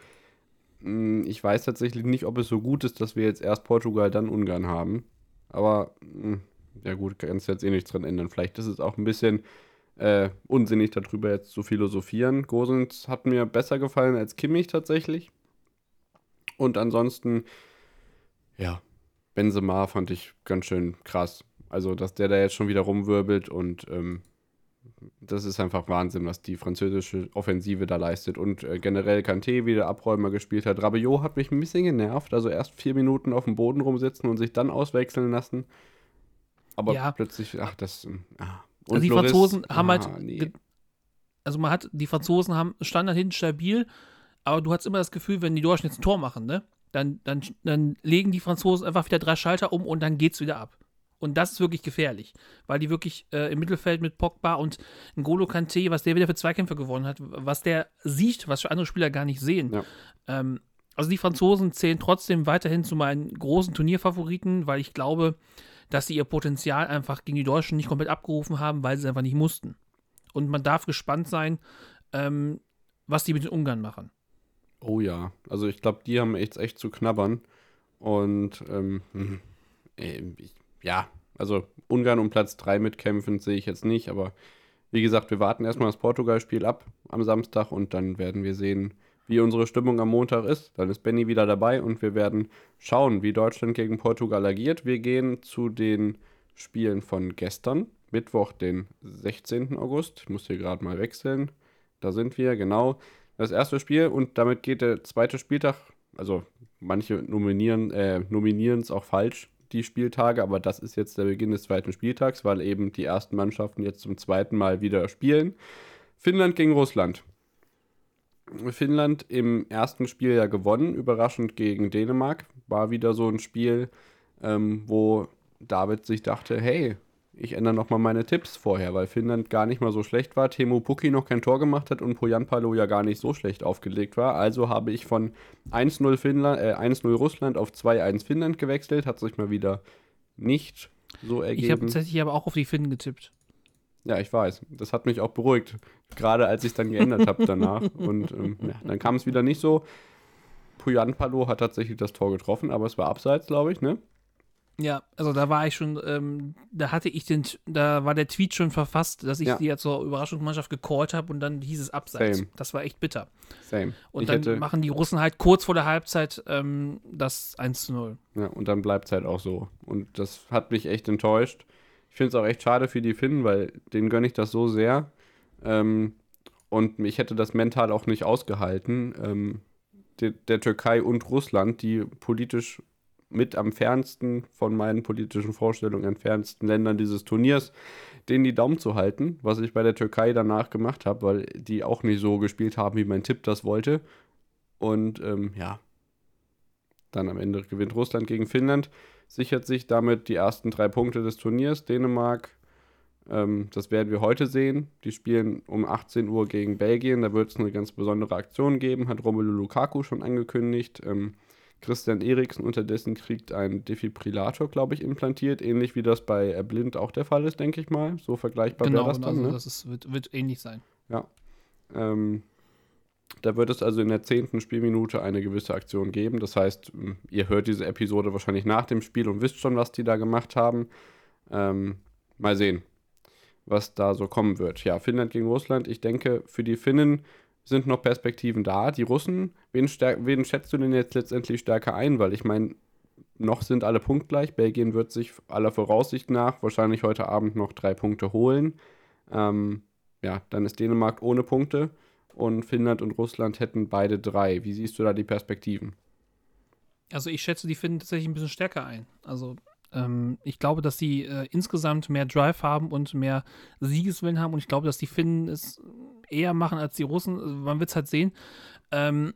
Speaker 1: Hm, Ich weiß tatsächlich nicht, ob es so gut ist, dass wir jetzt erst Portugal, dann Ungarn haben. Aber, hm, ja gut, kannst jetzt eh nichts dran ändern. Vielleicht ist es auch ein bisschen äh, unsinnig, darüber jetzt zu philosophieren. Gosens hat mir besser gefallen als Kimmich tatsächlich. Und ansonsten, ja, Benzema fand ich ganz schön krass. Also, dass der da jetzt schon wieder rumwirbelt und ähm, das ist einfach Wahnsinn, was die französische Offensive da leistet. Und äh, generell Kanté wieder Abräumer gespielt hat. Rabiot hat mich ein bisschen genervt. Also erst vier Minuten auf dem Boden rumsitzen und sich dann auswechseln lassen. Aber
Speaker 2: Ja.
Speaker 1: plötzlich, ach, das. ähm, Ah.
Speaker 2: Also die
Speaker 1: Loris-
Speaker 2: Franzosen haben
Speaker 1: ah,
Speaker 2: halt
Speaker 1: nee.
Speaker 2: also man hat, die Franzosen haben Standard hinten stabil, aber du hast immer das Gefühl, wenn die Deutschen jetzt ein Tor machen, ne, dann, dann, dann legen die Franzosen einfach wieder drei Schalter um und dann geht's wieder ab. Und das ist wirklich gefährlich, weil die wirklich äh, im Mittelfeld mit Pogba und N'Golo Kanté, was der wieder für Zweikämpfe gewonnen hat, was der sieht, was andere Spieler gar nicht sehen.
Speaker 1: Ja.
Speaker 2: Ähm, also die Franzosen zählen trotzdem weiterhin zu meinen großen Turnierfavoriten, weil ich glaube, dass sie ihr Potenzial einfach gegen die Deutschen nicht komplett abgerufen haben, weil sie es einfach nicht mussten. Und man darf gespannt sein, ähm, was die mit den Ungarn machen.
Speaker 1: Oh ja, also ich glaube, die haben echt, echt zu knabbern. Und ähm, hm, ich, ja, also Ungarn um Platz 3 mitkämpfen sehe ich jetzt nicht, aber wie gesagt, wir warten erstmal das Portugal-Spiel ab am Samstag und dann werden wir sehen, wie unsere Stimmung am Montag ist. Dann ist Benny wieder dabei und wir werden schauen, wie Deutschland gegen Portugal agiert. Wir gehen zu den Spielen von gestern, Mittwoch, den 16. August. Ich muss hier gerade mal wechseln. Da sind wir, genau. Das erste Spiel und damit geht der zweite Spieltag. Also manche nominieren äh, es auch falsch, die Spieltage, aber das ist jetzt der Beginn des zweiten Spieltags, weil eben die ersten Mannschaften jetzt zum zweiten Mal wieder spielen. Finnland gegen Russland. Finnland im ersten Spiel ja gewonnen, überraschend gegen Dänemark. War wieder so ein Spiel, ähm, wo David sich dachte, hey, ich ändere nochmal meine Tipps vorher, weil Finnland gar nicht mal so schlecht war, Temo Pukki noch kein Tor gemacht hat und Poyanpalo ja gar nicht so schlecht aufgelegt war. Also habe ich von 1-0 Finnland, äh, 1-0 Russland auf 2-1 Finnland gewechselt, hat sich mal wieder nicht so ergeben.
Speaker 2: Ich habe tatsächlich aber auch auf die Finnen getippt.
Speaker 1: Ja, ich weiß. Das hat mich auch beruhigt. Gerade als ich es dann geändert habe danach. Und ähm, ja, dann kam es wieder nicht so. Puyanpalo hat tatsächlich das Tor getroffen, aber es war abseits, glaube ich, ne?
Speaker 2: Ja, also da war ich schon, ähm, da hatte ich den, da war der Tweet schon verfasst, dass ich ja. die ja zur Überraschungsmannschaft gecallt habe und dann hieß es abseits. Same. Das war echt bitter.
Speaker 1: Same.
Speaker 2: Und ich dann machen die Russen halt kurz vor der Halbzeit ähm, das 1 zu 0.
Speaker 1: Ja, und dann bleibt es halt auch so. Und das hat mich echt enttäuscht. Ich finde es auch echt schade für die Finnen, weil denen gönne ich das so sehr. Ähm, und ich hätte das mental auch nicht ausgehalten. Ähm, der, der Türkei und Russland, die politisch mit am fernsten von meinen politischen Vorstellungen entferntesten Ländern dieses Turniers, denen die Daumen zu halten, was ich bei der Türkei danach gemacht habe, weil die auch nicht so gespielt haben, wie mein Tipp das wollte. Und ähm, ja, dann am Ende gewinnt Russland gegen Finnland, sichert sich damit die ersten drei Punkte des Turniers. Dänemark, ähm, das werden wir heute sehen. Die spielen um 18 Uhr gegen Belgien. Da wird es eine ganz besondere Aktion geben, hat Romelu Lukaku schon angekündigt. Ähm, Christian Eriksen unterdessen kriegt einen Defibrillator, glaube ich, implantiert, ähnlich wie das bei Blind auch der Fall ist, denke ich mal. So vergleichbar
Speaker 2: genau,
Speaker 1: wäre das dann.
Speaker 2: Also ne? das ist, wird, wird, ähnlich sein.
Speaker 1: Ja. Ähm, da wird es also in der zehnten Spielminute eine gewisse Aktion geben. Das heißt, ihr hört diese Episode wahrscheinlich nach dem Spiel und wisst schon, was die da gemacht haben. Ähm, mal sehen, was da so kommen wird. Ja, Finnland gegen Russland. Ich denke, für die Finnen sind noch Perspektiven da. Die Russen, wen, wen schätzt du denn jetzt letztendlich stärker ein? Weil ich meine, noch sind alle punktgleich. Belgien wird sich aller Voraussicht nach wahrscheinlich heute Abend noch drei Punkte holen. Ähm, ja, dann ist Dänemark ohne Punkte und Finnland und Russland hätten beide drei. Wie siehst du da die Perspektiven?
Speaker 2: Also ich schätze die Finnen tatsächlich ein bisschen stärker ein. Also ähm, ich glaube, dass sie äh, insgesamt mehr Drive haben und mehr Siegeswillen haben und ich glaube, dass die Finnen es eher machen als die Russen. Also man wird es halt sehen. Ähm,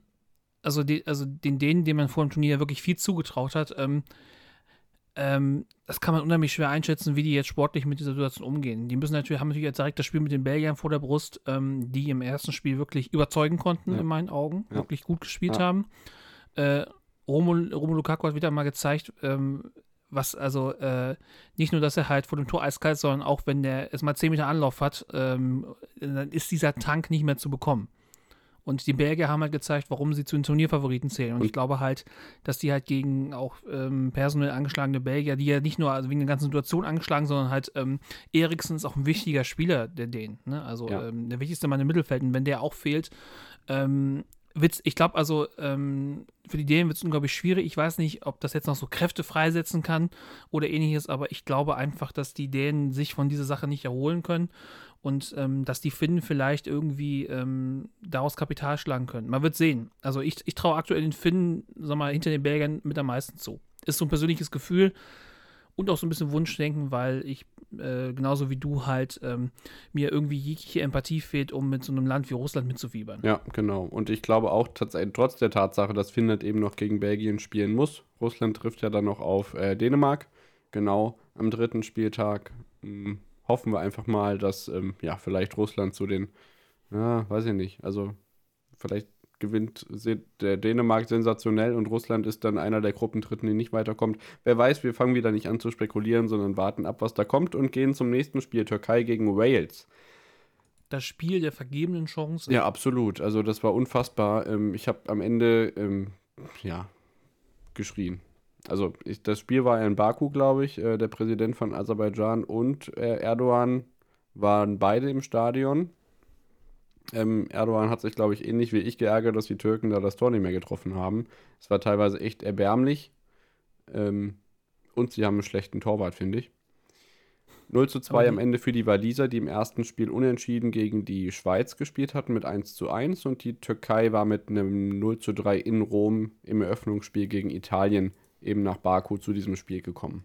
Speaker 2: also, die, also den Dänen, denen man vor dem Turnier wirklich viel zugetraut hat, ähm, ähm, das kann man unheimlich schwer einschätzen, wie die jetzt sportlich mit dieser Situation umgehen. Die müssen natürlich, haben natürlich jetzt direkt das Spiel mit den Belgiern vor der Brust, ähm, die im ersten Spiel wirklich überzeugen konnten, ja. in meinen Augen, ja. wirklich gut gespielt ja. haben. Äh, Romelu, Romelu Lukaku hat wieder mal gezeigt, ähm, was also äh, nicht nur, dass er halt vor dem Tor eiskalt, sondern auch wenn der erstmal 10 Meter Anlauf hat, ähm, dann ist dieser Tank nicht mehr zu bekommen. Und die Belgier haben halt gezeigt, warum sie zu den Turnierfavoriten zählen. Und ich glaube halt, dass die halt gegen auch ähm, personell angeschlagene Belgier, die ja nicht nur also wegen der ganzen Situation angeschlagen, sondern halt ähm, Eriksen ist auch ein wichtiger Spieler der Dänen. Ne? Also ja. ähm, der wichtigste Mann im Mittelfeld. Und wenn der auch fehlt, ähm, Witz, ich glaube also, ähm, für die Dänen wird es unglaublich schwierig. Ich weiß nicht, ob das jetzt noch so Kräfte freisetzen kann oder ähnliches, aber ich glaube einfach, dass die Dänen sich von dieser Sache nicht erholen können und ähm, dass die Finnen vielleicht irgendwie ähm, daraus Kapital schlagen können. Man wird sehen. Also ich, ich traue aktuell den Finnen, sag mal, hinter den Belgiern mit am meisten zu. Ist so ein persönliches Gefühl und auch so ein bisschen Wunschdenken, weil ich äh, genauso wie du halt ähm, mir irgendwie jegliche Empathie fehlt, um mit so einem Land wie Russland mitzufiebern.
Speaker 1: Ja, genau. Und ich glaube auch, trotz der Tatsache, dass Finnland eben noch gegen Belgien spielen muss. Russland trifft ja dann noch auf äh, Dänemark. Genau, am dritten Spieltag. Hm, hoffen wir einfach mal, dass ähm, ja vielleicht Russland zu den, ja, weiß ich nicht, also vielleicht gewinnt der Dänemark sensationell und Russland ist dann einer der Gruppendritten, die nicht weiterkommt. Wer weiß, wir fangen wieder nicht an zu spekulieren, sondern warten ab, was da kommt und gehen zum nächsten Spiel, Türkei gegen Wales.
Speaker 2: Das Spiel der vergebenen Chancen.
Speaker 1: Ja, absolut. Also das war unfassbar. Ähm, ich habe am Ende, ähm, ja, geschrien. Also ich, das Spiel war in Baku, glaube ich. Äh, der Präsident von Aserbaidschan und äh, Erdogan waren beide im Stadion. Ähm, Erdogan hat sich, glaube ich, ähnlich wie ich geärgert, dass die Türken da das Tor nicht mehr getroffen haben. Es war teilweise echt erbärmlich. Ähm, und sie haben einen schlechten Torwart, finde ich. 0 zu 2 am Ende für die Waliser, die im ersten Spiel unentschieden gegen die Schweiz gespielt hatten mit 1 zu 1 und die Türkei war mit einem 0 zu 3 in Rom im Eröffnungsspiel gegen Italien eben nach Baku zu diesem Spiel gekommen.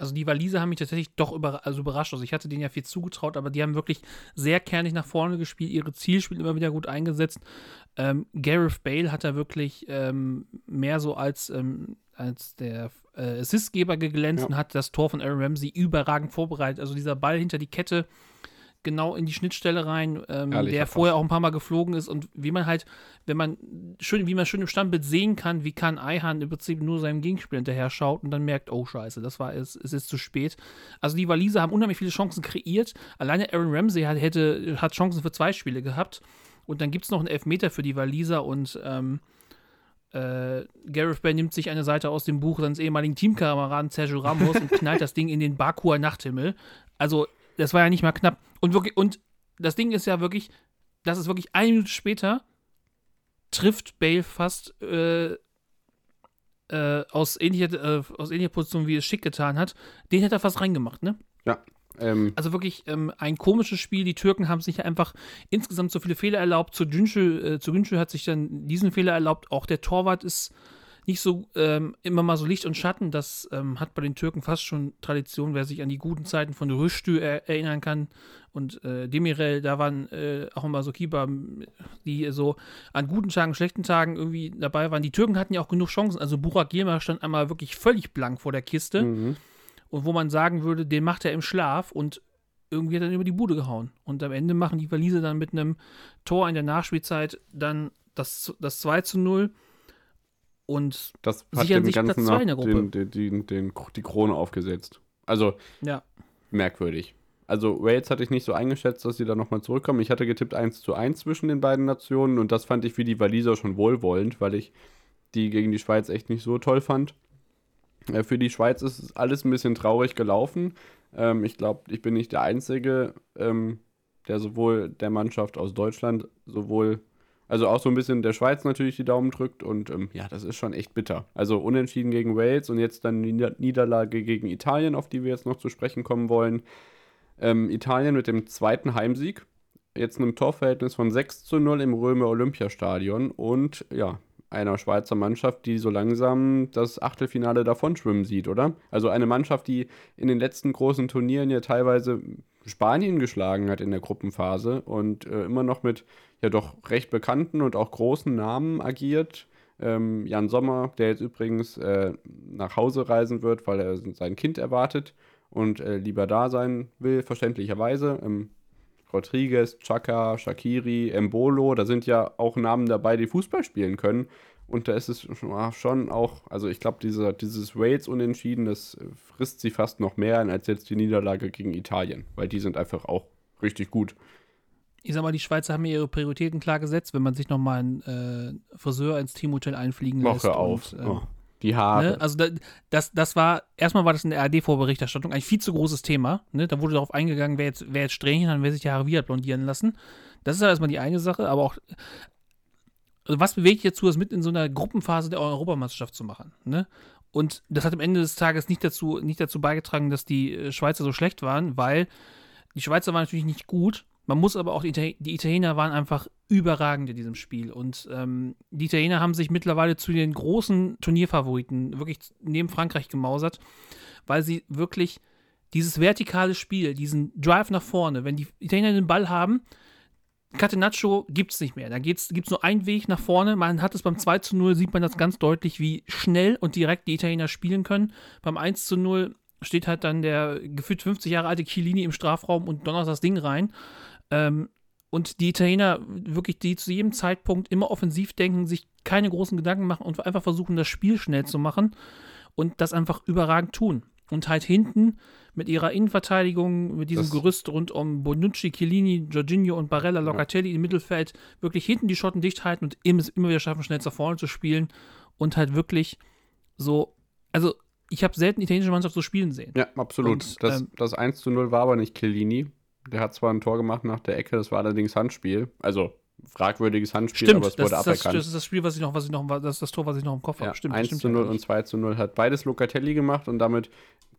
Speaker 2: Also die Waliser haben mich tatsächlich doch über, also überrascht. Also ich hatte denen ja viel zugetraut, aber die haben wirklich sehr kernig nach vorne gespielt, ihre Zielspiele immer wieder gut eingesetzt. Ähm, Gareth Bale hat da wirklich ähm, mehr so als, ähm, als der äh, Assistgeber geglänzt ja. und hat das Tor von Aaron Ramsey überragend vorbereitet. Also dieser Ball hinter die Kette, genau in die Schnittstelle rein, ähm, der vorher auch ein paar Mal geflogen ist und wie man halt, wenn man schön, wie man schön im Standbild sehen kann, wie kann Eihan im Prinzip nur seinem Gegenspiel hinterher schaut und dann merkt, oh scheiße, das war es, es ist zu spät. Also die Waliser haben unheimlich viele Chancen kreiert. Alleine Aaron Ramsey hat, hätte, hat Chancen für zwei Spiele gehabt. Und dann gibt es noch einen Elfmeter für die Waliser und ähm, äh, Gareth Bale nimmt sich eine Seite aus dem Buch seines ehemaligen Teamkameraden Sergio Ramos und knallt das Ding in den Bakuer Nachthimmel. Also das war ja nicht mal knapp. Und wirklich, und das Ding ist ja wirklich, das ist wirklich eine Minute später, trifft Bale fast äh, äh, aus, ähnlicher, äh, aus ähnlicher Position, wie es Schick getan hat. Den hätte er fast reingemacht, ne?
Speaker 1: Ja.
Speaker 2: Ähm, also wirklich ähm, ein komisches Spiel. Die Türken haben sich einfach insgesamt so viele Fehler erlaubt. Zu Günschü, äh, zu hat sich dann diesen Fehler erlaubt. Auch der Torwart ist nicht so ähm, immer mal so Licht und Schatten. Das ähm, hat bei den Türken fast schon Tradition, wer sich an die guten Zeiten von Rüstü er erinnern kann. Und äh, Demirel, da waren äh, auch immer so Keeper, die so an guten Tagen, schlechten Tagen irgendwie dabei waren. Die Türken hatten ja auch genug Chancen. Also Burak Yilmaz stand einmal wirklich völlig blank vor der Kiste. Mhm. Und wo man sagen würde, den macht er im Schlaf und irgendwie hat er dann über die Bude gehauen. Und am Ende machen die Waliser dann mit einem Tor in der Nachspielzeit dann das, das 2 zu 0 und
Speaker 1: das hat sichern dem Ganzen Platz noch den, den, den, den, die Krone aufgesetzt. Also
Speaker 2: ja.
Speaker 1: merkwürdig. Also Wales hatte ich nicht so eingeschätzt, dass sie da nochmal zurückkommen. Ich hatte getippt 1 zu 1 zwischen den beiden Nationen und das fand ich für die Waliser schon wohlwollend, weil ich die gegen die Schweiz echt nicht so toll fand. Äh, für die Schweiz ist alles ein bisschen traurig gelaufen. Ähm, ich glaube, ich bin nicht der Einzige, ähm, der sowohl der Mannschaft aus Deutschland sowohl also auch so ein bisschen der Schweiz natürlich die Daumen drückt und ähm, ja, das ist schon echt bitter. Also unentschieden gegen Wales und jetzt dann die Niederlage gegen Italien, auf die wir jetzt noch zu sprechen kommen wollen. Ähm, Italien mit dem zweiten Heimsieg, jetzt einem Torverhältnis von 6 zu 0 im Römer Olympiastadion und ja, einer Schweizer Mannschaft, die so langsam das Achtelfinale davon schwimmen sieht, oder? Also eine Mannschaft, die in den letzten großen Turnieren ja teilweise Spanien geschlagen hat in der Gruppenphase und äh, immer noch mit ja doch recht bekannten und auch großen Namen agiert. Ähm, Jan Sommer, der jetzt übrigens äh, nach Hause reisen wird, weil er sein Kind erwartet und äh, lieber da sein will, verständlicherweise. Ähm, Rodriguez, Chaka, Shakiri, Embolo, da sind ja auch Namen dabei, die Fußball spielen können. Und da ist es schon auch, also ich glaube, diese, dieses Wales-Unentschieden, das frisst sie fast noch mehr als jetzt die Niederlage gegen Italien, weil die sind einfach auch richtig gut
Speaker 2: ich sag mal, die Schweizer haben ihre Prioritäten klar gesetzt, wenn man sich nochmal einen äh, Friseur ins Teamhotel einfliegen lässt.
Speaker 1: Mach auf. Und, ähm, oh, die Haare.
Speaker 2: Ne? Also da, das, das war, erstmal war das in der ARD-Vorberichterstattung ein viel zu großes Thema. Ne? Da wurde darauf eingegangen, wer jetzt, wer jetzt Strähnchen hat, wer sich die Haare wieder blondieren lassen. Das ist ja erstmal die eine Sache, aber auch, also was bewegt jetzt dazu, das mit in so einer Gruppenphase der Europameisterschaft zu machen? Ne? Und das hat am Ende des Tages nicht dazu, nicht dazu beigetragen, dass die äh, Schweizer so schlecht waren, weil die Schweizer waren natürlich nicht gut, man muss aber auch, die, Italiener waren einfach überragend in diesem Spiel. Und ähm, die Italiener haben sich mittlerweile zu den großen Turnierfavoriten wirklich neben Frankreich gemausert, weil sie wirklich dieses vertikale Spiel, diesen Drive nach vorne, wenn die Italiener den Ball haben, Catenaccio gibt es nicht mehr. Da gibt es nur einen Weg nach vorne. Man hat es beim 2 zu 0, sieht man das ganz deutlich, wie schnell und direkt die Italiener spielen können. Beim 1 zu 0 steht halt dann der gefühlt 50 Jahre alte Chiellini im Strafraum und donnert das Ding rein. Ähm, und die Italiener wirklich, die zu jedem Zeitpunkt immer offensiv denken, sich keine großen Gedanken machen und einfach versuchen, das Spiel schnell zu machen und das einfach überragend tun. Und halt hinten mit ihrer Innenverteidigung, mit diesem das Gerüst rund um Bonucci, Chiellini, Jorginho und Barella, Locatelli ja. im Mittelfeld, wirklich hinten die Schotten dicht halten und immer, immer wieder schaffen, schnell nach vorne zu spielen und halt wirklich so, also ich habe selten italienische Mannschaft so spielen sehen.
Speaker 1: Ja, absolut.
Speaker 2: Und,
Speaker 1: das,
Speaker 2: ähm,
Speaker 1: das 1 zu 0 war aber nicht Chiellini. Der hat zwar ein Tor gemacht nach der Ecke, das war allerdings Handspiel. Also fragwürdiges Handspiel,
Speaker 2: Stimmt,
Speaker 1: aber es
Speaker 2: das,
Speaker 1: wurde
Speaker 2: das,
Speaker 1: aberkannt.
Speaker 2: das ist das Spiel, was ich noch, was ich noch, das ist das Tor, was ich noch im Kopf
Speaker 1: Ja,
Speaker 2: habe. Stimmt,
Speaker 1: 1
Speaker 2: stimmt
Speaker 1: zu
Speaker 2: ja
Speaker 1: 0
Speaker 2: gar
Speaker 1: und
Speaker 2: nicht.
Speaker 1: 2 zu 0 hat beides Locatelli gemacht und damit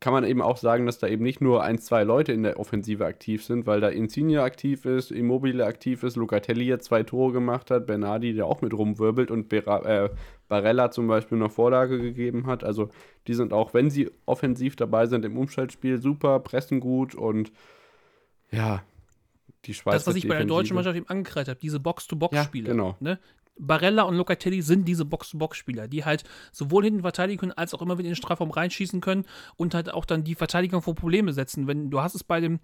Speaker 1: kann man eben auch sagen, dass da eben nicht nur ein, zwei Leute in der Offensive aktiv sind, weil da Insigne aktiv ist, Immobile aktiv ist, Locatelli jetzt zwei Tore gemacht hat, Bernardi, der auch mit rumwirbelt und Bera äh, Barella zum Beispiel noch Vorlage gegeben hat. Also die sind auch, wenn sie offensiv dabei sind im Umschaltspiel, super, pressen gut und ja, die Schweizer
Speaker 2: Das, was ich bei der deutschen Mannschaft eben angekreidet habe, diese Box-to-Box-Spiele.
Speaker 1: Ja, genau.
Speaker 2: Ne? Barella und Locatelli sind diese Box-to-Box-Spieler, die halt sowohl hinten verteidigen können, als auch immer wieder in den Strafraum reinschießen können und halt auch dann die Verteidigung vor Probleme setzen. Wenn du hast es bei dem,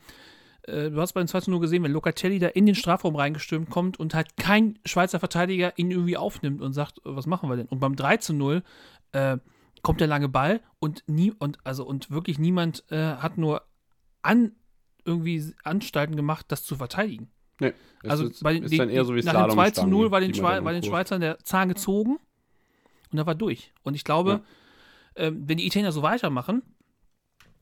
Speaker 2: äh, du hast bei dem 2 0 gesehen, wenn Locatelli da in den Strafraum reingestürmt kommt und halt kein Schweizer Verteidiger ihn irgendwie aufnimmt und sagt, äh, was machen wir denn? Und beim 3 zu 0 äh, kommt der lange Ball und nie und also und wirklich niemand äh, hat nur an irgendwie Anstalten gemacht, das zu verteidigen.
Speaker 1: Nee,
Speaker 2: Also
Speaker 1: ist,
Speaker 2: bei den,
Speaker 1: ist dann eher so wie
Speaker 2: nach dem 2 zu 0 war den, war den. Schweizern der Zahn gezogen und er war durch. Und ich glaube, ähm, wenn die Italiener so weitermachen,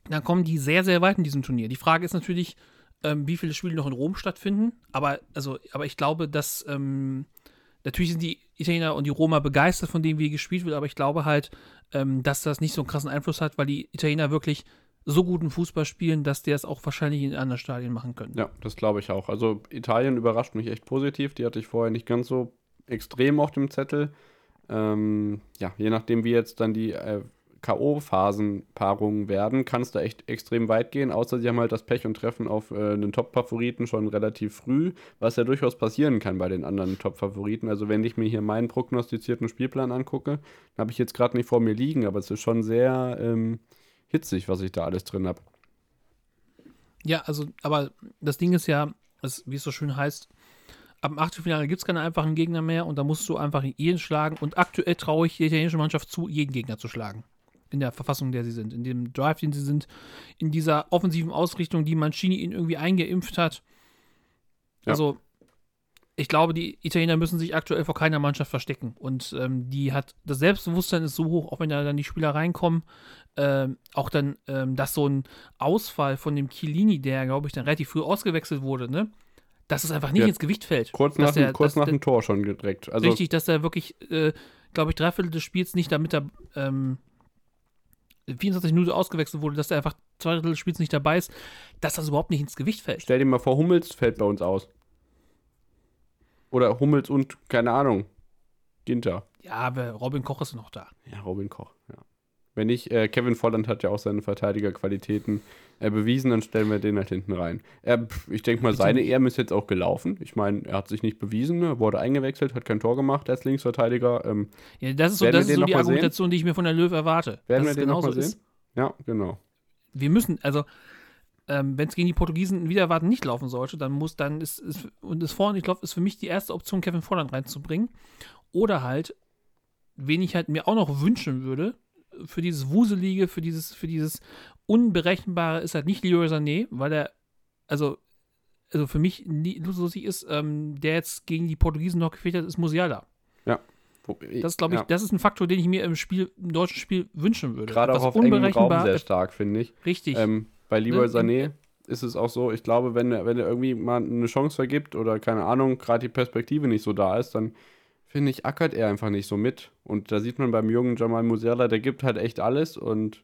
Speaker 2: dann kommen die sehr, sehr weit in diesem Turnier. Die Frage ist natürlich, ähm, wie viele Spiele noch in Rom stattfinden. Aber, also, aber ich glaube, dass ähm, natürlich sind die Italiener und die Roma begeistert von dem, wie gespielt wird, aber ich glaube halt, ähm, dass das nicht so einen krassen Einfluss hat, weil die Italiener wirklich so guten Fußball spielen, dass die das auch wahrscheinlich in anderen Stadien machen können.
Speaker 1: Ja, das glaube ich auch. Also Italien überrascht mich echt positiv. Die hatte ich vorher nicht ganz so extrem auf dem Zettel. Ähm, ja, je nachdem, wie jetzt dann die äh, K.O.-Phasenpaarungen werden, kann es da echt extrem weit gehen. Außer sie haben halt das Pech und treffen auf äh, einen Top-Favoriten schon relativ früh, was ja durchaus passieren kann bei den anderen Top-Favoriten. Also wenn ich mir hier meinen prognostizierten Spielplan angucke, habe ich jetzt gerade nicht vor mir liegen, aber es ist schon sehr ähm, hitzig, was ich da alles drin habe.
Speaker 2: Ja, also, aber das Ding ist ja, es, wie es so schön heißt, ab dem Achtelfinale gibt es keine einfachen Gegner mehr und da musst du einfach jeden schlagen. Und aktuell traue ich der italienischen Mannschaft zu, jeden Gegner zu schlagen. In der Verfassung, in der sie sind, in dem Drive, den sie sind, in dieser offensiven Ausrichtung, die Mancini ihnen irgendwie eingeimpft hat.
Speaker 1: Ja.
Speaker 2: Also, ich glaube, die Italiener müssen sich aktuell vor keiner Mannschaft verstecken. Und ähm, die hat, das Selbstbewusstsein ist so hoch, auch wenn da dann die Spieler reinkommen, ähm, auch dann, ähm, dass so ein Ausfall von dem Chiellini, der, glaube ich, dann relativ früh ausgewechselt wurde, ne? Dass es einfach nicht
Speaker 1: Ja.
Speaker 2: ins Gewicht fällt.
Speaker 1: Kurz nach, dem-
Speaker 2: der-
Speaker 1: kurz
Speaker 2: dass
Speaker 1: nach dem Tor schon direkt. Also
Speaker 2: Richtig, dass er wirklich, äh, glaube ich, drei Viertel des Spiels nicht damit er ähm, 24 Minuten ausgewechselt wurde, dass er einfach zwei Drittel des Spiels nicht dabei ist, dass das überhaupt nicht ins Gewicht fällt.
Speaker 1: Stell dir mal vor, Hummels fällt bei uns aus. Oder Hummels und, keine Ahnung, Ginter.
Speaker 2: Ja, aber Robin Koch ist noch da.
Speaker 1: Ja, Robin Koch, ja. Wenn nicht, äh, Kevin Volland hat ja auch seine Verteidigerqualitäten äh, bewiesen, dann stellen wir den halt hinten rein. Er, pf, ich denke mal, seine. EM ist jetzt auch gelaufen. Ich meine, er hat sich nicht bewiesen, ne? wurde eingewechselt, hat kein Tor gemacht als Linksverteidiger. Ähm,
Speaker 2: Ja, das ist so, das ist so die
Speaker 1: noch mal sehen?
Speaker 2: Argumentation, die ich mir von der Löw erwarte.
Speaker 1: werden
Speaker 2: dass
Speaker 1: wir den nochmal
Speaker 2: genauso
Speaker 1: sehen? Ja, genau.
Speaker 2: wir müssen, also ähm, wenn es gegen die Portugiesen wieder erwarten nicht laufen sollte, dann muss, dann ist, ist und das vorne nicht läuft, ist für mich die erste Option, Kevin Volland reinzubringen. Oder halt, wen ich halt mir auch noch wünschen würde, für dieses Wuselige, für dieses, für dieses Unberechenbare ist halt nicht Leroy Sané, weil er, also, also für mich lustig ist, ähm, der jetzt gegen die Portugiesen noch gefehlt hat, ist Musiala.
Speaker 1: Wo-
Speaker 2: Das ist, glaube ich,
Speaker 1: ja.
Speaker 2: das ist ein Faktor, den ich mir im Spiel, im deutschen Spiel wünschen würde.
Speaker 1: Gerade auch auf engem Raum sehr stark, finde ich.
Speaker 2: Richtig.
Speaker 1: Ähm, bei Leroy
Speaker 2: Ne,
Speaker 1: Sané ist es auch so, ich glaube, wenn er, wenn er irgendwie mal eine Chance vergibt oder keine Ahnung, gerade die Perspektive nicht so da ist, dann finde ich, ackert er einfach nicht so mit. Und da sieht man beim jungen Jamal Musiala, der gibt halt echt alles und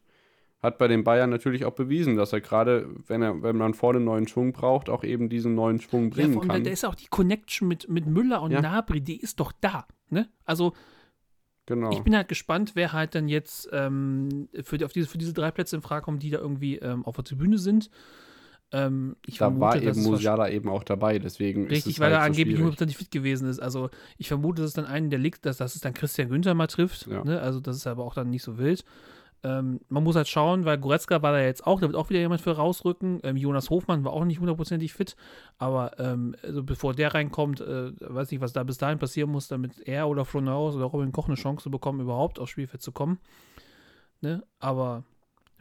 Speaker 1: hat bei den Bayern natürlich auch bewiesen, dass er gerade, wenn er, wenn man vorne einen neuen Schwung braucht, auch eben diesen neuen Schwung
Speaker 2: Ja,
Speaker 1: bringen
Speaker 2: vor allem,
Speaker 1: kann.
Speaker 2: da ist auch die Connection mit, mit Müller und
Speaker 1: Ja.
Speaker 2: Nabri, die ist doch da. Ne? Also,
Speaker 1: Genau.
Speaker 2: ich bin halt gespannt, wer halt dann jetzt ähm, für, die, auf diese, für diese drei Plätze in Frage kommt, die da irgendwie ähm, auf der Tribüne sind. Ähm, ich
Speaker 1: da
Speaker 2: vermute,
Speaker 1: war eben Musiala eben auch dabei, deswegen ist
Speaker 2: Richtig, weil
Speaker 1: halt
Speaker 2: er
Speaker 1: so
Speaker 2: angeblich
Speaker 1: schwierig.
Speaker 2: 100% fit gewesen ist. Also ich vermute, dass es dann einen der liegt, dass, dass es dann Christian Günther mal trifft.
Speaker 1: Ja.
Speaker 2: Ne? Also das ist aber auch dann nicht so wild. Ähm, man muss halt schauen, weil Goretzka war da jetzt auch, da wird auch wieder jemand für rausrücken. Ähm, Jonas Hofmann war auch nicht hundertprozentig fit, aber ähm, also bevor der reinkommt, äh, weiß nicht, was da bis dahin passieren muss, damit er oder Flo Neuhaus oder Robin Koch eine Chance bekommen, überhaupt aufs Spielfeld zu kommen. Ne? Aber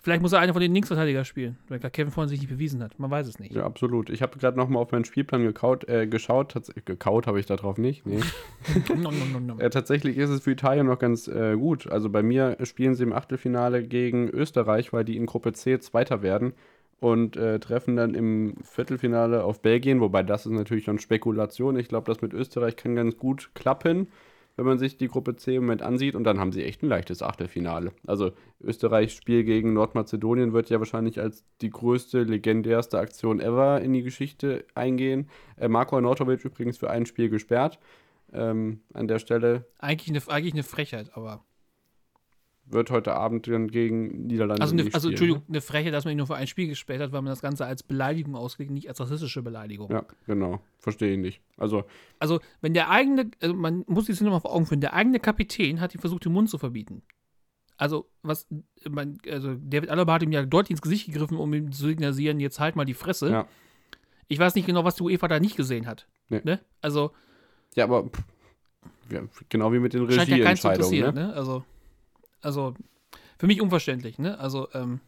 Speaker 2: Vielleicht muss er einer von den Linksverteidiger spielen, weil Kevin vorhin sich nicht bewiesen hat. Man weiß es nicht.
Speaker 1: Ja, absolut. Ich habe gerade nochmal auf meinen Spielplan gekaut, äh, geschaut. Tats gekaut habe ich da drauf nicht. Nee.
Speaker 2: nom, nom, nom.
Speaker 1: Äh, tatsächlich ist es für Italien noch ganz äh, gut. Also bei mir spielen sie im Achtelfinale gegen Österreich, weil die in Gruppe C Zweiter werden und äh, treffen dann im Viertelfinale auf Belgien, wobei das ist natürlich schon Spekulation. Ich glaube, das mit Österreich kann ganz gut klappen, wenn man sich die Gruppe C im Moment ansieht. Und dann haben sie echt ein leichtes Achtelfinale. Also Österreichs Spiel gegen Nordmazedonien wird ja wahrscheinlich als die größte, legendärste Aktion ever in die Geschichte eingehen. Äh, Marco Arnautovic übrigens für ein Spiel gesperrt. Ähm, an der Stelle
Speaker 2: Eigentlich eine, eigentlich eine Frechheit, aber.
Speaker 1: Wird heute Abend dann gegen Niederlande
Speaker 2: Also, eine,
Speaker 1: nicht
Speaker 2: also
Speaker 1: spielen,
Speaker 2: Entschuldigung, eine Frechheit, dass man ihn nur für ein Spiel gesperrt hat, weil man das Ganze als Beleidigung auslegt, nicht als rassistische Beleidigung.
Speaker 1: Ne? Ja, genau. Verstehe ich nicht. Also,
Speaker 2: Also, wenn der eigene, also man muss sich das nur mal vor Augen führen, der eigene Kapitän hat ihm versucht, den Mund zu verbieten. Also, was, man, also David Alaba hat ihm ja deutlich ins Gesicht gegriffen, um ihm zu signalisieren, jetzt halt mal die Fresse.
Speaker 1: Ja.
Speaker 2: Ich weiß nicht genau, was die UEFA da nicht gesehen hat.
Speaker 1: Nee.
Speaker 2: Ne? Also,
Speaker 1: ja, aber pff, ja, genau wie mit den
Speaker 2: ja
Speaker 1: Regieentscheidungen.
Speaker 2: interessieren,
Speaker 1: Ne?
Speaker 2: ne? Also, also, für mich unverständlich, ne? Also, ähm,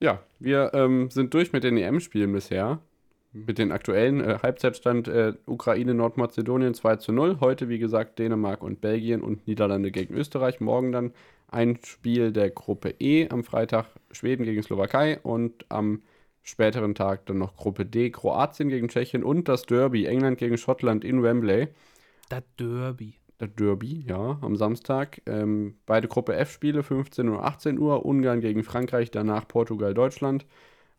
Speaker 1: Ja, wir ähm, sind durch mit den EM-Spielen bisher. Mit den aktuellen äh, Halbzeitstand äh, Ukraine, Nordmazedonien 2 zu 0. Heute, wie gesagt, Dänemark und Belgien und Niederlande gegen Österreich. Morgen dann ein Spiel der Gruppe E. Am Freitag Schweden gegen Slowakei und am späteren Tag dann noch Gruppe D, Kroatien gegen Tschechien und das Derby, England gegen Schottland in Wembley.
Speaker 2: das Derby.
Speaker 1: Das Derby, ja, am Samstag. Ähm, beide Gruppe F-Spiele, 15 und 18 Uhr. Ungarn gegen Frankreich, danach Portugal, Deutschland.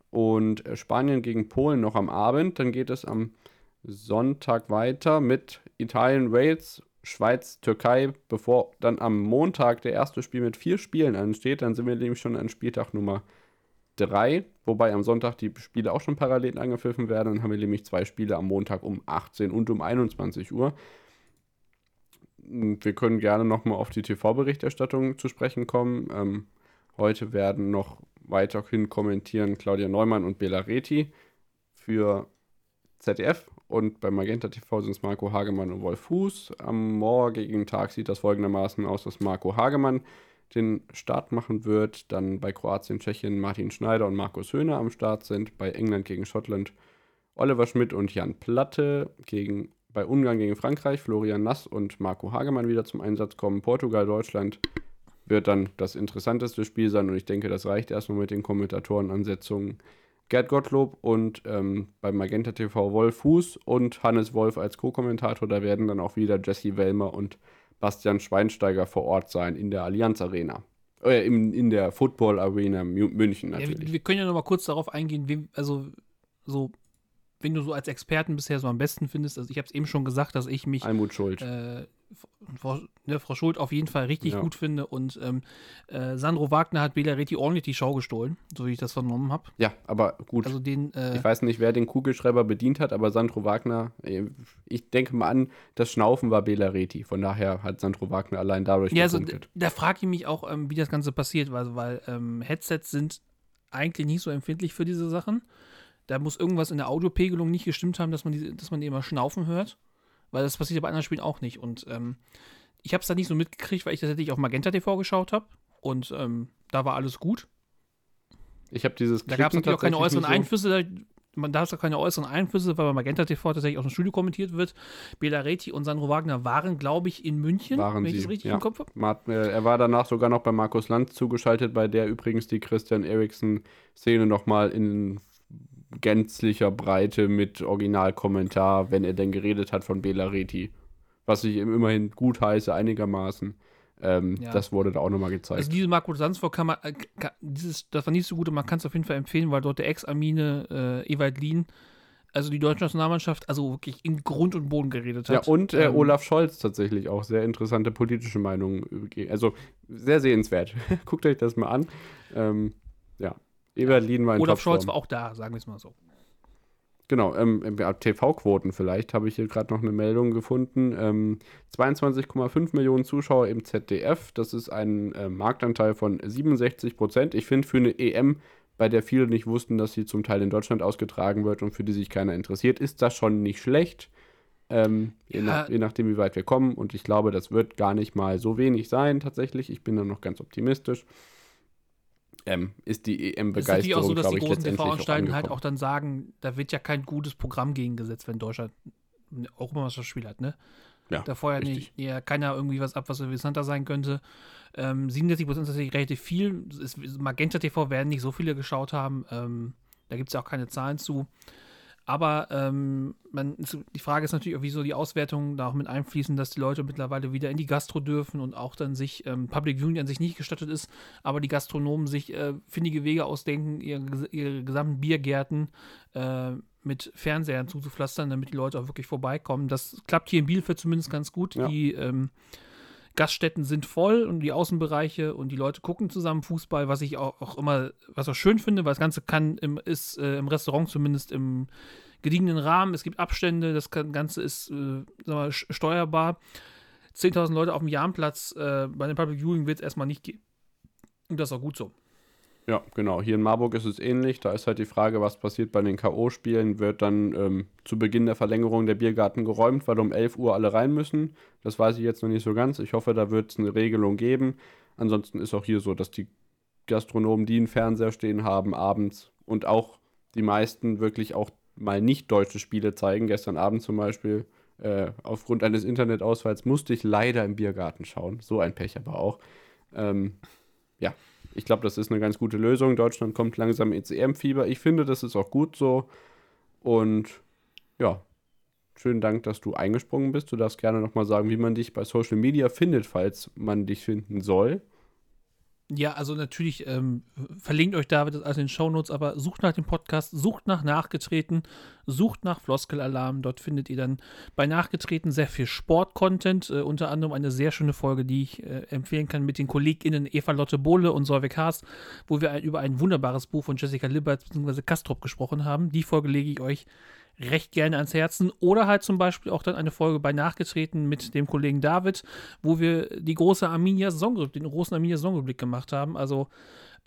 Speaker 1: Und äh, Spanien gegen Polen noch am Abend. Dann geht es am Sonntag weiter mit Italien, Wales, Schweiz, Türkei, bevor dann am Montag der erste Spiel mit vier Spielen ansteht. Dann sind wir nämlich schon an Spieltag Nummer 3, wobei am Sonntag die Spiele auch schon parallel angepfiffen werden. Dann haben wir nämlich zwei Spiele am Montag um 18 und um 21 Uhr. Wir können gerne nochmal auf die TV-Berichterstattung zu sprechen kommen. Ähm, heute werden noch weiterhin kommentieren Claudia Neumann und Bela Reti für ZDF und bei Magenta TV sind es Marco Hagemann und Wolf Fuß. Am morgigen Tag sieht das folgendermaßen aus, dass Marco Hagemann den Start machen wird. Dann bei Kroatien, Tschechien Martin Schneider und Markus Höhner am Start sind. Bei England gegen Schottland Oliver Schmidt und Jan Platte. Gegen, bei Ungarn gegen Frankreich Florian Nass und Marco Hagemann wieder zum Einsatz kommen. Portugal, Deutschland wird dann das interessanteste Spiel sein und ich denke, das reicht erstmal mit den Kommentatorenansetzungen. Gerd Gottlob und ähm, bei Magenta TV Wolf Fuß und Hannes Wolf als Co-Kommentator. Da werden dann auch wieder Jesse Wellmer und Bastian Schweinsteiger vor Ort sein in der Allianz Arena. Äh, in, in der Football Arena Mü- München
Speaker 2: Ja,
Speaker 1: natürlich.
Speaker 2: wir, wir können ja noch mal kurz darauf eingehen, wem, also so, wenn du so als Experten bisher so am besten findest. Also ich habe es eben schon gesagt, dass ich mich
Speaker 1: Almut Schuld.
Speaker 2: äh, Frau, ne, Frau Schuld auf jeden Fall richtig
Speaker 1: Ja.
Speaker 2: gut finde und ähm, äh, Sandro Wagner hat Bela Reti ordentlich die Schau gestohlen, so wie ich das vernommen habe.
Speaker 1: ja, aber gut.
Speaker 2: Also den, äh,
Speaker 1: ich weiß nicht, wer den Kugelschreiber bedient hat, aber Sandro Wagner, äh, ich denke mal an, das Schnaufen war Bela Reti. Von daher hat Sandro Wagner allein dadurch
Speaker 2: ja, also da frage ich mich auch, ähm, wie das Ganze passiert, weil, weil ähm, Headsets sind eigentlich nicht so empfindlich für diese Sachen. Da muss irgendwas in der Audiopegelung nicht gestimmt haben, dass man die, dass man die immer schnaufen hört. Weil das passiert ja bei anderen Spielen auch nicht. Und ähm, ich habe es da nicht so mitgekriegt, weil ich tatsächlich auf Magenta TV geschaut habe. Und ähm, da war alles gut.
Speaker 1: Ich habe dieses
Speaker 2: Da gab es
Speaker 1: Klicken
Speaker 2: natürlich auch keine äußeren
Speaker 1: so-
Speaker 2: Einflüsse. Da, man darf auch keine äußeren Einflüsse, weil bei Magenta TV tatsächlich auch im Studio kommentiert wird. Bela Reti und Sandro Wagner waren, glaube ich, in München,
Speaker 1: Waren
Speaker 2: wenn ich
Speaker 1: sie,
Speaker 2: das richtig
Speaker 1: ja.
Speaker 2: im Kopf habe.
Speaker 1: Äh, Er war danach sogar noch bei Markus Lanz zugeschaltet, bei der übrigens die Christian Eriksen-Szene nochmal in gänzlicher Breite mit Originalkommentar, wenn er denn geredet hat von Bela Reti. Was ich ihm immerhin gut heiße, einigermaßen. Ähm,
Speaker 2: Ja.
Speaker 1: Das wurde da auch nochmal gezeigt.
Speaker 2: Also diese Marco Sandsvorg kann man, äh, kann, dieses, das war nicht so gut und man kann es auf jeden Fall empfehlen, weil dort der Ex-Amine äh, Ewald Lien, also die deutsche Nationalmannschaft, also wirklich in Grund und Boden geredet
Speaker 1: ja,
Speaker 2: hat.
Speaker 1: und äh,
Speaker 2: Ähm,
Speaker 1: Olaf Scholz tatsächlich auch sehr interessante politische Meinungen. überge- Also sehr sehenswert. Guckt euch das mal an. Ähm, ja, Lien war in
Speaker 2: Olaf Scholz
Speaker 1: Topform.
Speaker 2: war auch da, sagen wir es mal so.
Speaker 1: Genau, ähm, TV-Quoten vielleicht, habe ich hier gerade noch eine Meldung gefunden. Ähm, 22,5 Millionen Zuschauer im ZDF, das ist ein äh, Marktanteil von 67 Prozent. Ich finde für eine EM, bei der viele nicht wussten, dass sie zum Teil in Deutschland ausgetragen wird und für die sich keiner interessiert, ist das schon nicht schlecht. Ähm, je,
Speaker 2: Ja.
Speaker 1: nach, je nachdem, wie weit wir kommen. Und ich glaube, das wird gar nicht mal so wenig sein, tatsächlich. Ich bin da noch ganz optimistisch. Ähm, ist die
Speaker 2: Es ist natürlich
Speaker 1: EM-Begeisterung,
Speaker 2: auch so, dass die großen
Speaker 1: auch
Speaker 2: TV-Anstalten halt auch dann sagen, da wird ja kein gutes Programm gegengesetzt, wenn Deutschland eine Europameisterspiel hat, ne?
Speaker 1: Ja,
Speaker 2: da vorher nicht, ja, keiner irgendwie was ab, was interessanter sein könnte. Ähm, 67% ist natürlich relativ viel. Ist, Magenta TV werden nicht so viele geschaut haben. Ähm, da gibt es ja auch keine Zahlen zu. Aber ähm, man, die Frage ist natürlich, auch, wieso die Auswertungen da auch mit einfließen, dass die Leute mittlerweile wieder in die Gastro dürfen und auch dann sich ähm, Public Viewing an sich nicht gestattet ist, aber die Gastronomen sich äh, findige Wege ausdenken, ihre, ihre gesamten Biergärten äh, mit Fernsehern zuzupflastern, damit die Leute auch wirklich vorbeikommen. Das klappt hier in Bielefeld zumindest ganz gut.
Speaker 1: Ja.
Speaker 2: Die ähm, Gaststätten sind voll und die Außenbereiche und die Leute gucken zusammen Fußball, was ich auch, auch immer, was auch schön finde, weil das Ganze kann im, ist äh, im Restaurant zumindest im gediegenen Rahmen. Es gibt Abstände, das Ganze ist äh, mal, steuerbar. 10.000 Leute auf dem Jahrenplatz äh, bei dem Public Viewing wird es erstmal nicht geben. Und das ist auch gut so.
Speaker 1: Ja, genau. Hier in Marburg ist es ähnlich. Da ist halt die Frage, was passiert bei den K.O.-Spielen. Wird dann ähm, zu Beginn der Verlängerung der Biergarten geräumt, weil um 11 Uhr alle rein müssen. Das weiß ich jetzt noch nicht so ganz. Ich hoffe, da wird es eine Regelung geben. Ansonsten ist auch hier so, dass die Gastronomen, die einen Fernseher stehen haben, abends und auch die meisten wirklich auch mal nicht deutsche Spiele zeigen. Gestern Abend zum Beispiel, äh, aufgrund eines Internetausfalls, musste ich leider im Biergarten schauen. So ein Pech aber auch. Ähm, ja, ich glaube, das ist eine ganz gute Lösung. Deutschland kommt langsam ins EM-Fieber. Ich finde, das ist auch gut so. Und ja, schönen Dank, dass du eingesprungen bist. Du darfst gerne nochmal sagen, wie man dich bei Social Media findet, falls man dich finden soll.
Speaker 2: Ja, also natürlich ähm, verlinkt euch David das alles in den Shownotes, aber sucht nach dem Podcast, sucht nach Nachgetreten, sucht nach Floskelalarm. Dort findet ihr dann bei Nachgetreten sehr viel Sport-Content, äh, unter anderem eine sehr schöne Folge, die ich äh, empfehlen kann mit den KollegInnen Eva Lotte Bohle und Solveig Haas, wo wir ein, über ein wunderbares Buch von Jessica Liberts bzw. Kastrop gesprochen haben. Die Folge lege ich euch recht gerne ans Herzen. Oder halt zum Beispiel auch dann eine Folge bei Nachgetreten mit dem Kollegen David, wo wir die große Arminia den großen Arminia Saisonrückblick gemacht haben. Also,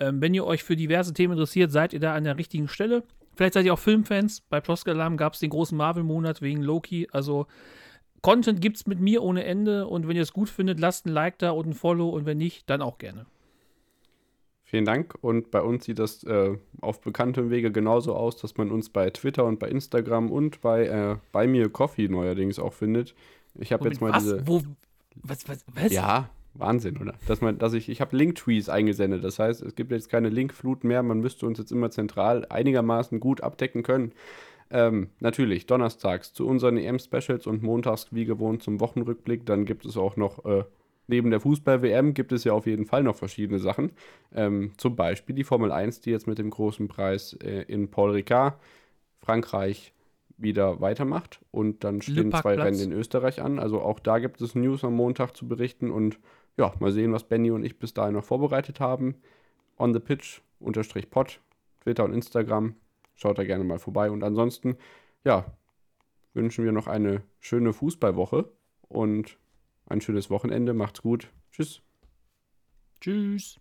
Speaker 2: ähm, wenn ihr euch für diverse Themen interessiert, seid ihr da an der richtigen Stelle. Vielleicht seid ihr auch Filmfans. Bei Ploskalam gab es den großen Marvel-Monat wegen Loki. Also, Content gibt's mit mir ohne Ende. Und wenn ihr es gut findet, lasst ein Like da und ein Follow. Und wenn nicht, dann auch gerne.
Speaker 1: Vielen Dank. Und bei uns sieht das äh, auf bekanntem Wege genauso aus, dass man uns bei Twitter und bei Instagram und bei, äh, bei mir Coffee neuerdings auch findet. Ich habe jetzt mal
Speaker 2: was?
Speaker 1: diese.
Speaker 2: Wo? Was? Was? was?
Speaker 1: Ja, Wahnsinn, oder? Dass man, dass ich, ich habe Link-Tweets eingesendet. Das heißt, es gibt jetzt keine Linkflut mehr. Man müsste uns jetzt immer zentral einigermaßen gut abdecken können. Ähm, natürlich, donnerstags zu unseren EM-Specials und montags wie gewohnt zum Wochenrückblick. Dann gibt es auch noch, äh, neben der Fußball-WM gibt es ja auf jeden Fall noch verschiedene Sachen. Ähm, zum Beispiel die Formel 1, die jetzt mit dem großen Preis äh, in Paul Ricard, Frankreich, wieder weitermacht. Und dann stehen zwei. Rennen in Österreich an. Also auch da gibt es News am Montag zu berichten. Und ja, mal sehen, was Benny und ich bis dahin noch vorbereitet haben. On the Pitch, unterstrich Pod, Twitter und Instagram. Schaut da gerne mal vorbei. Und ansonsten, ja, wünschen wir noch eine schöne Fußballwoche und ein schönes Wochenende. Macht's gut. Tschüss.
Speaker 2: Tschüss.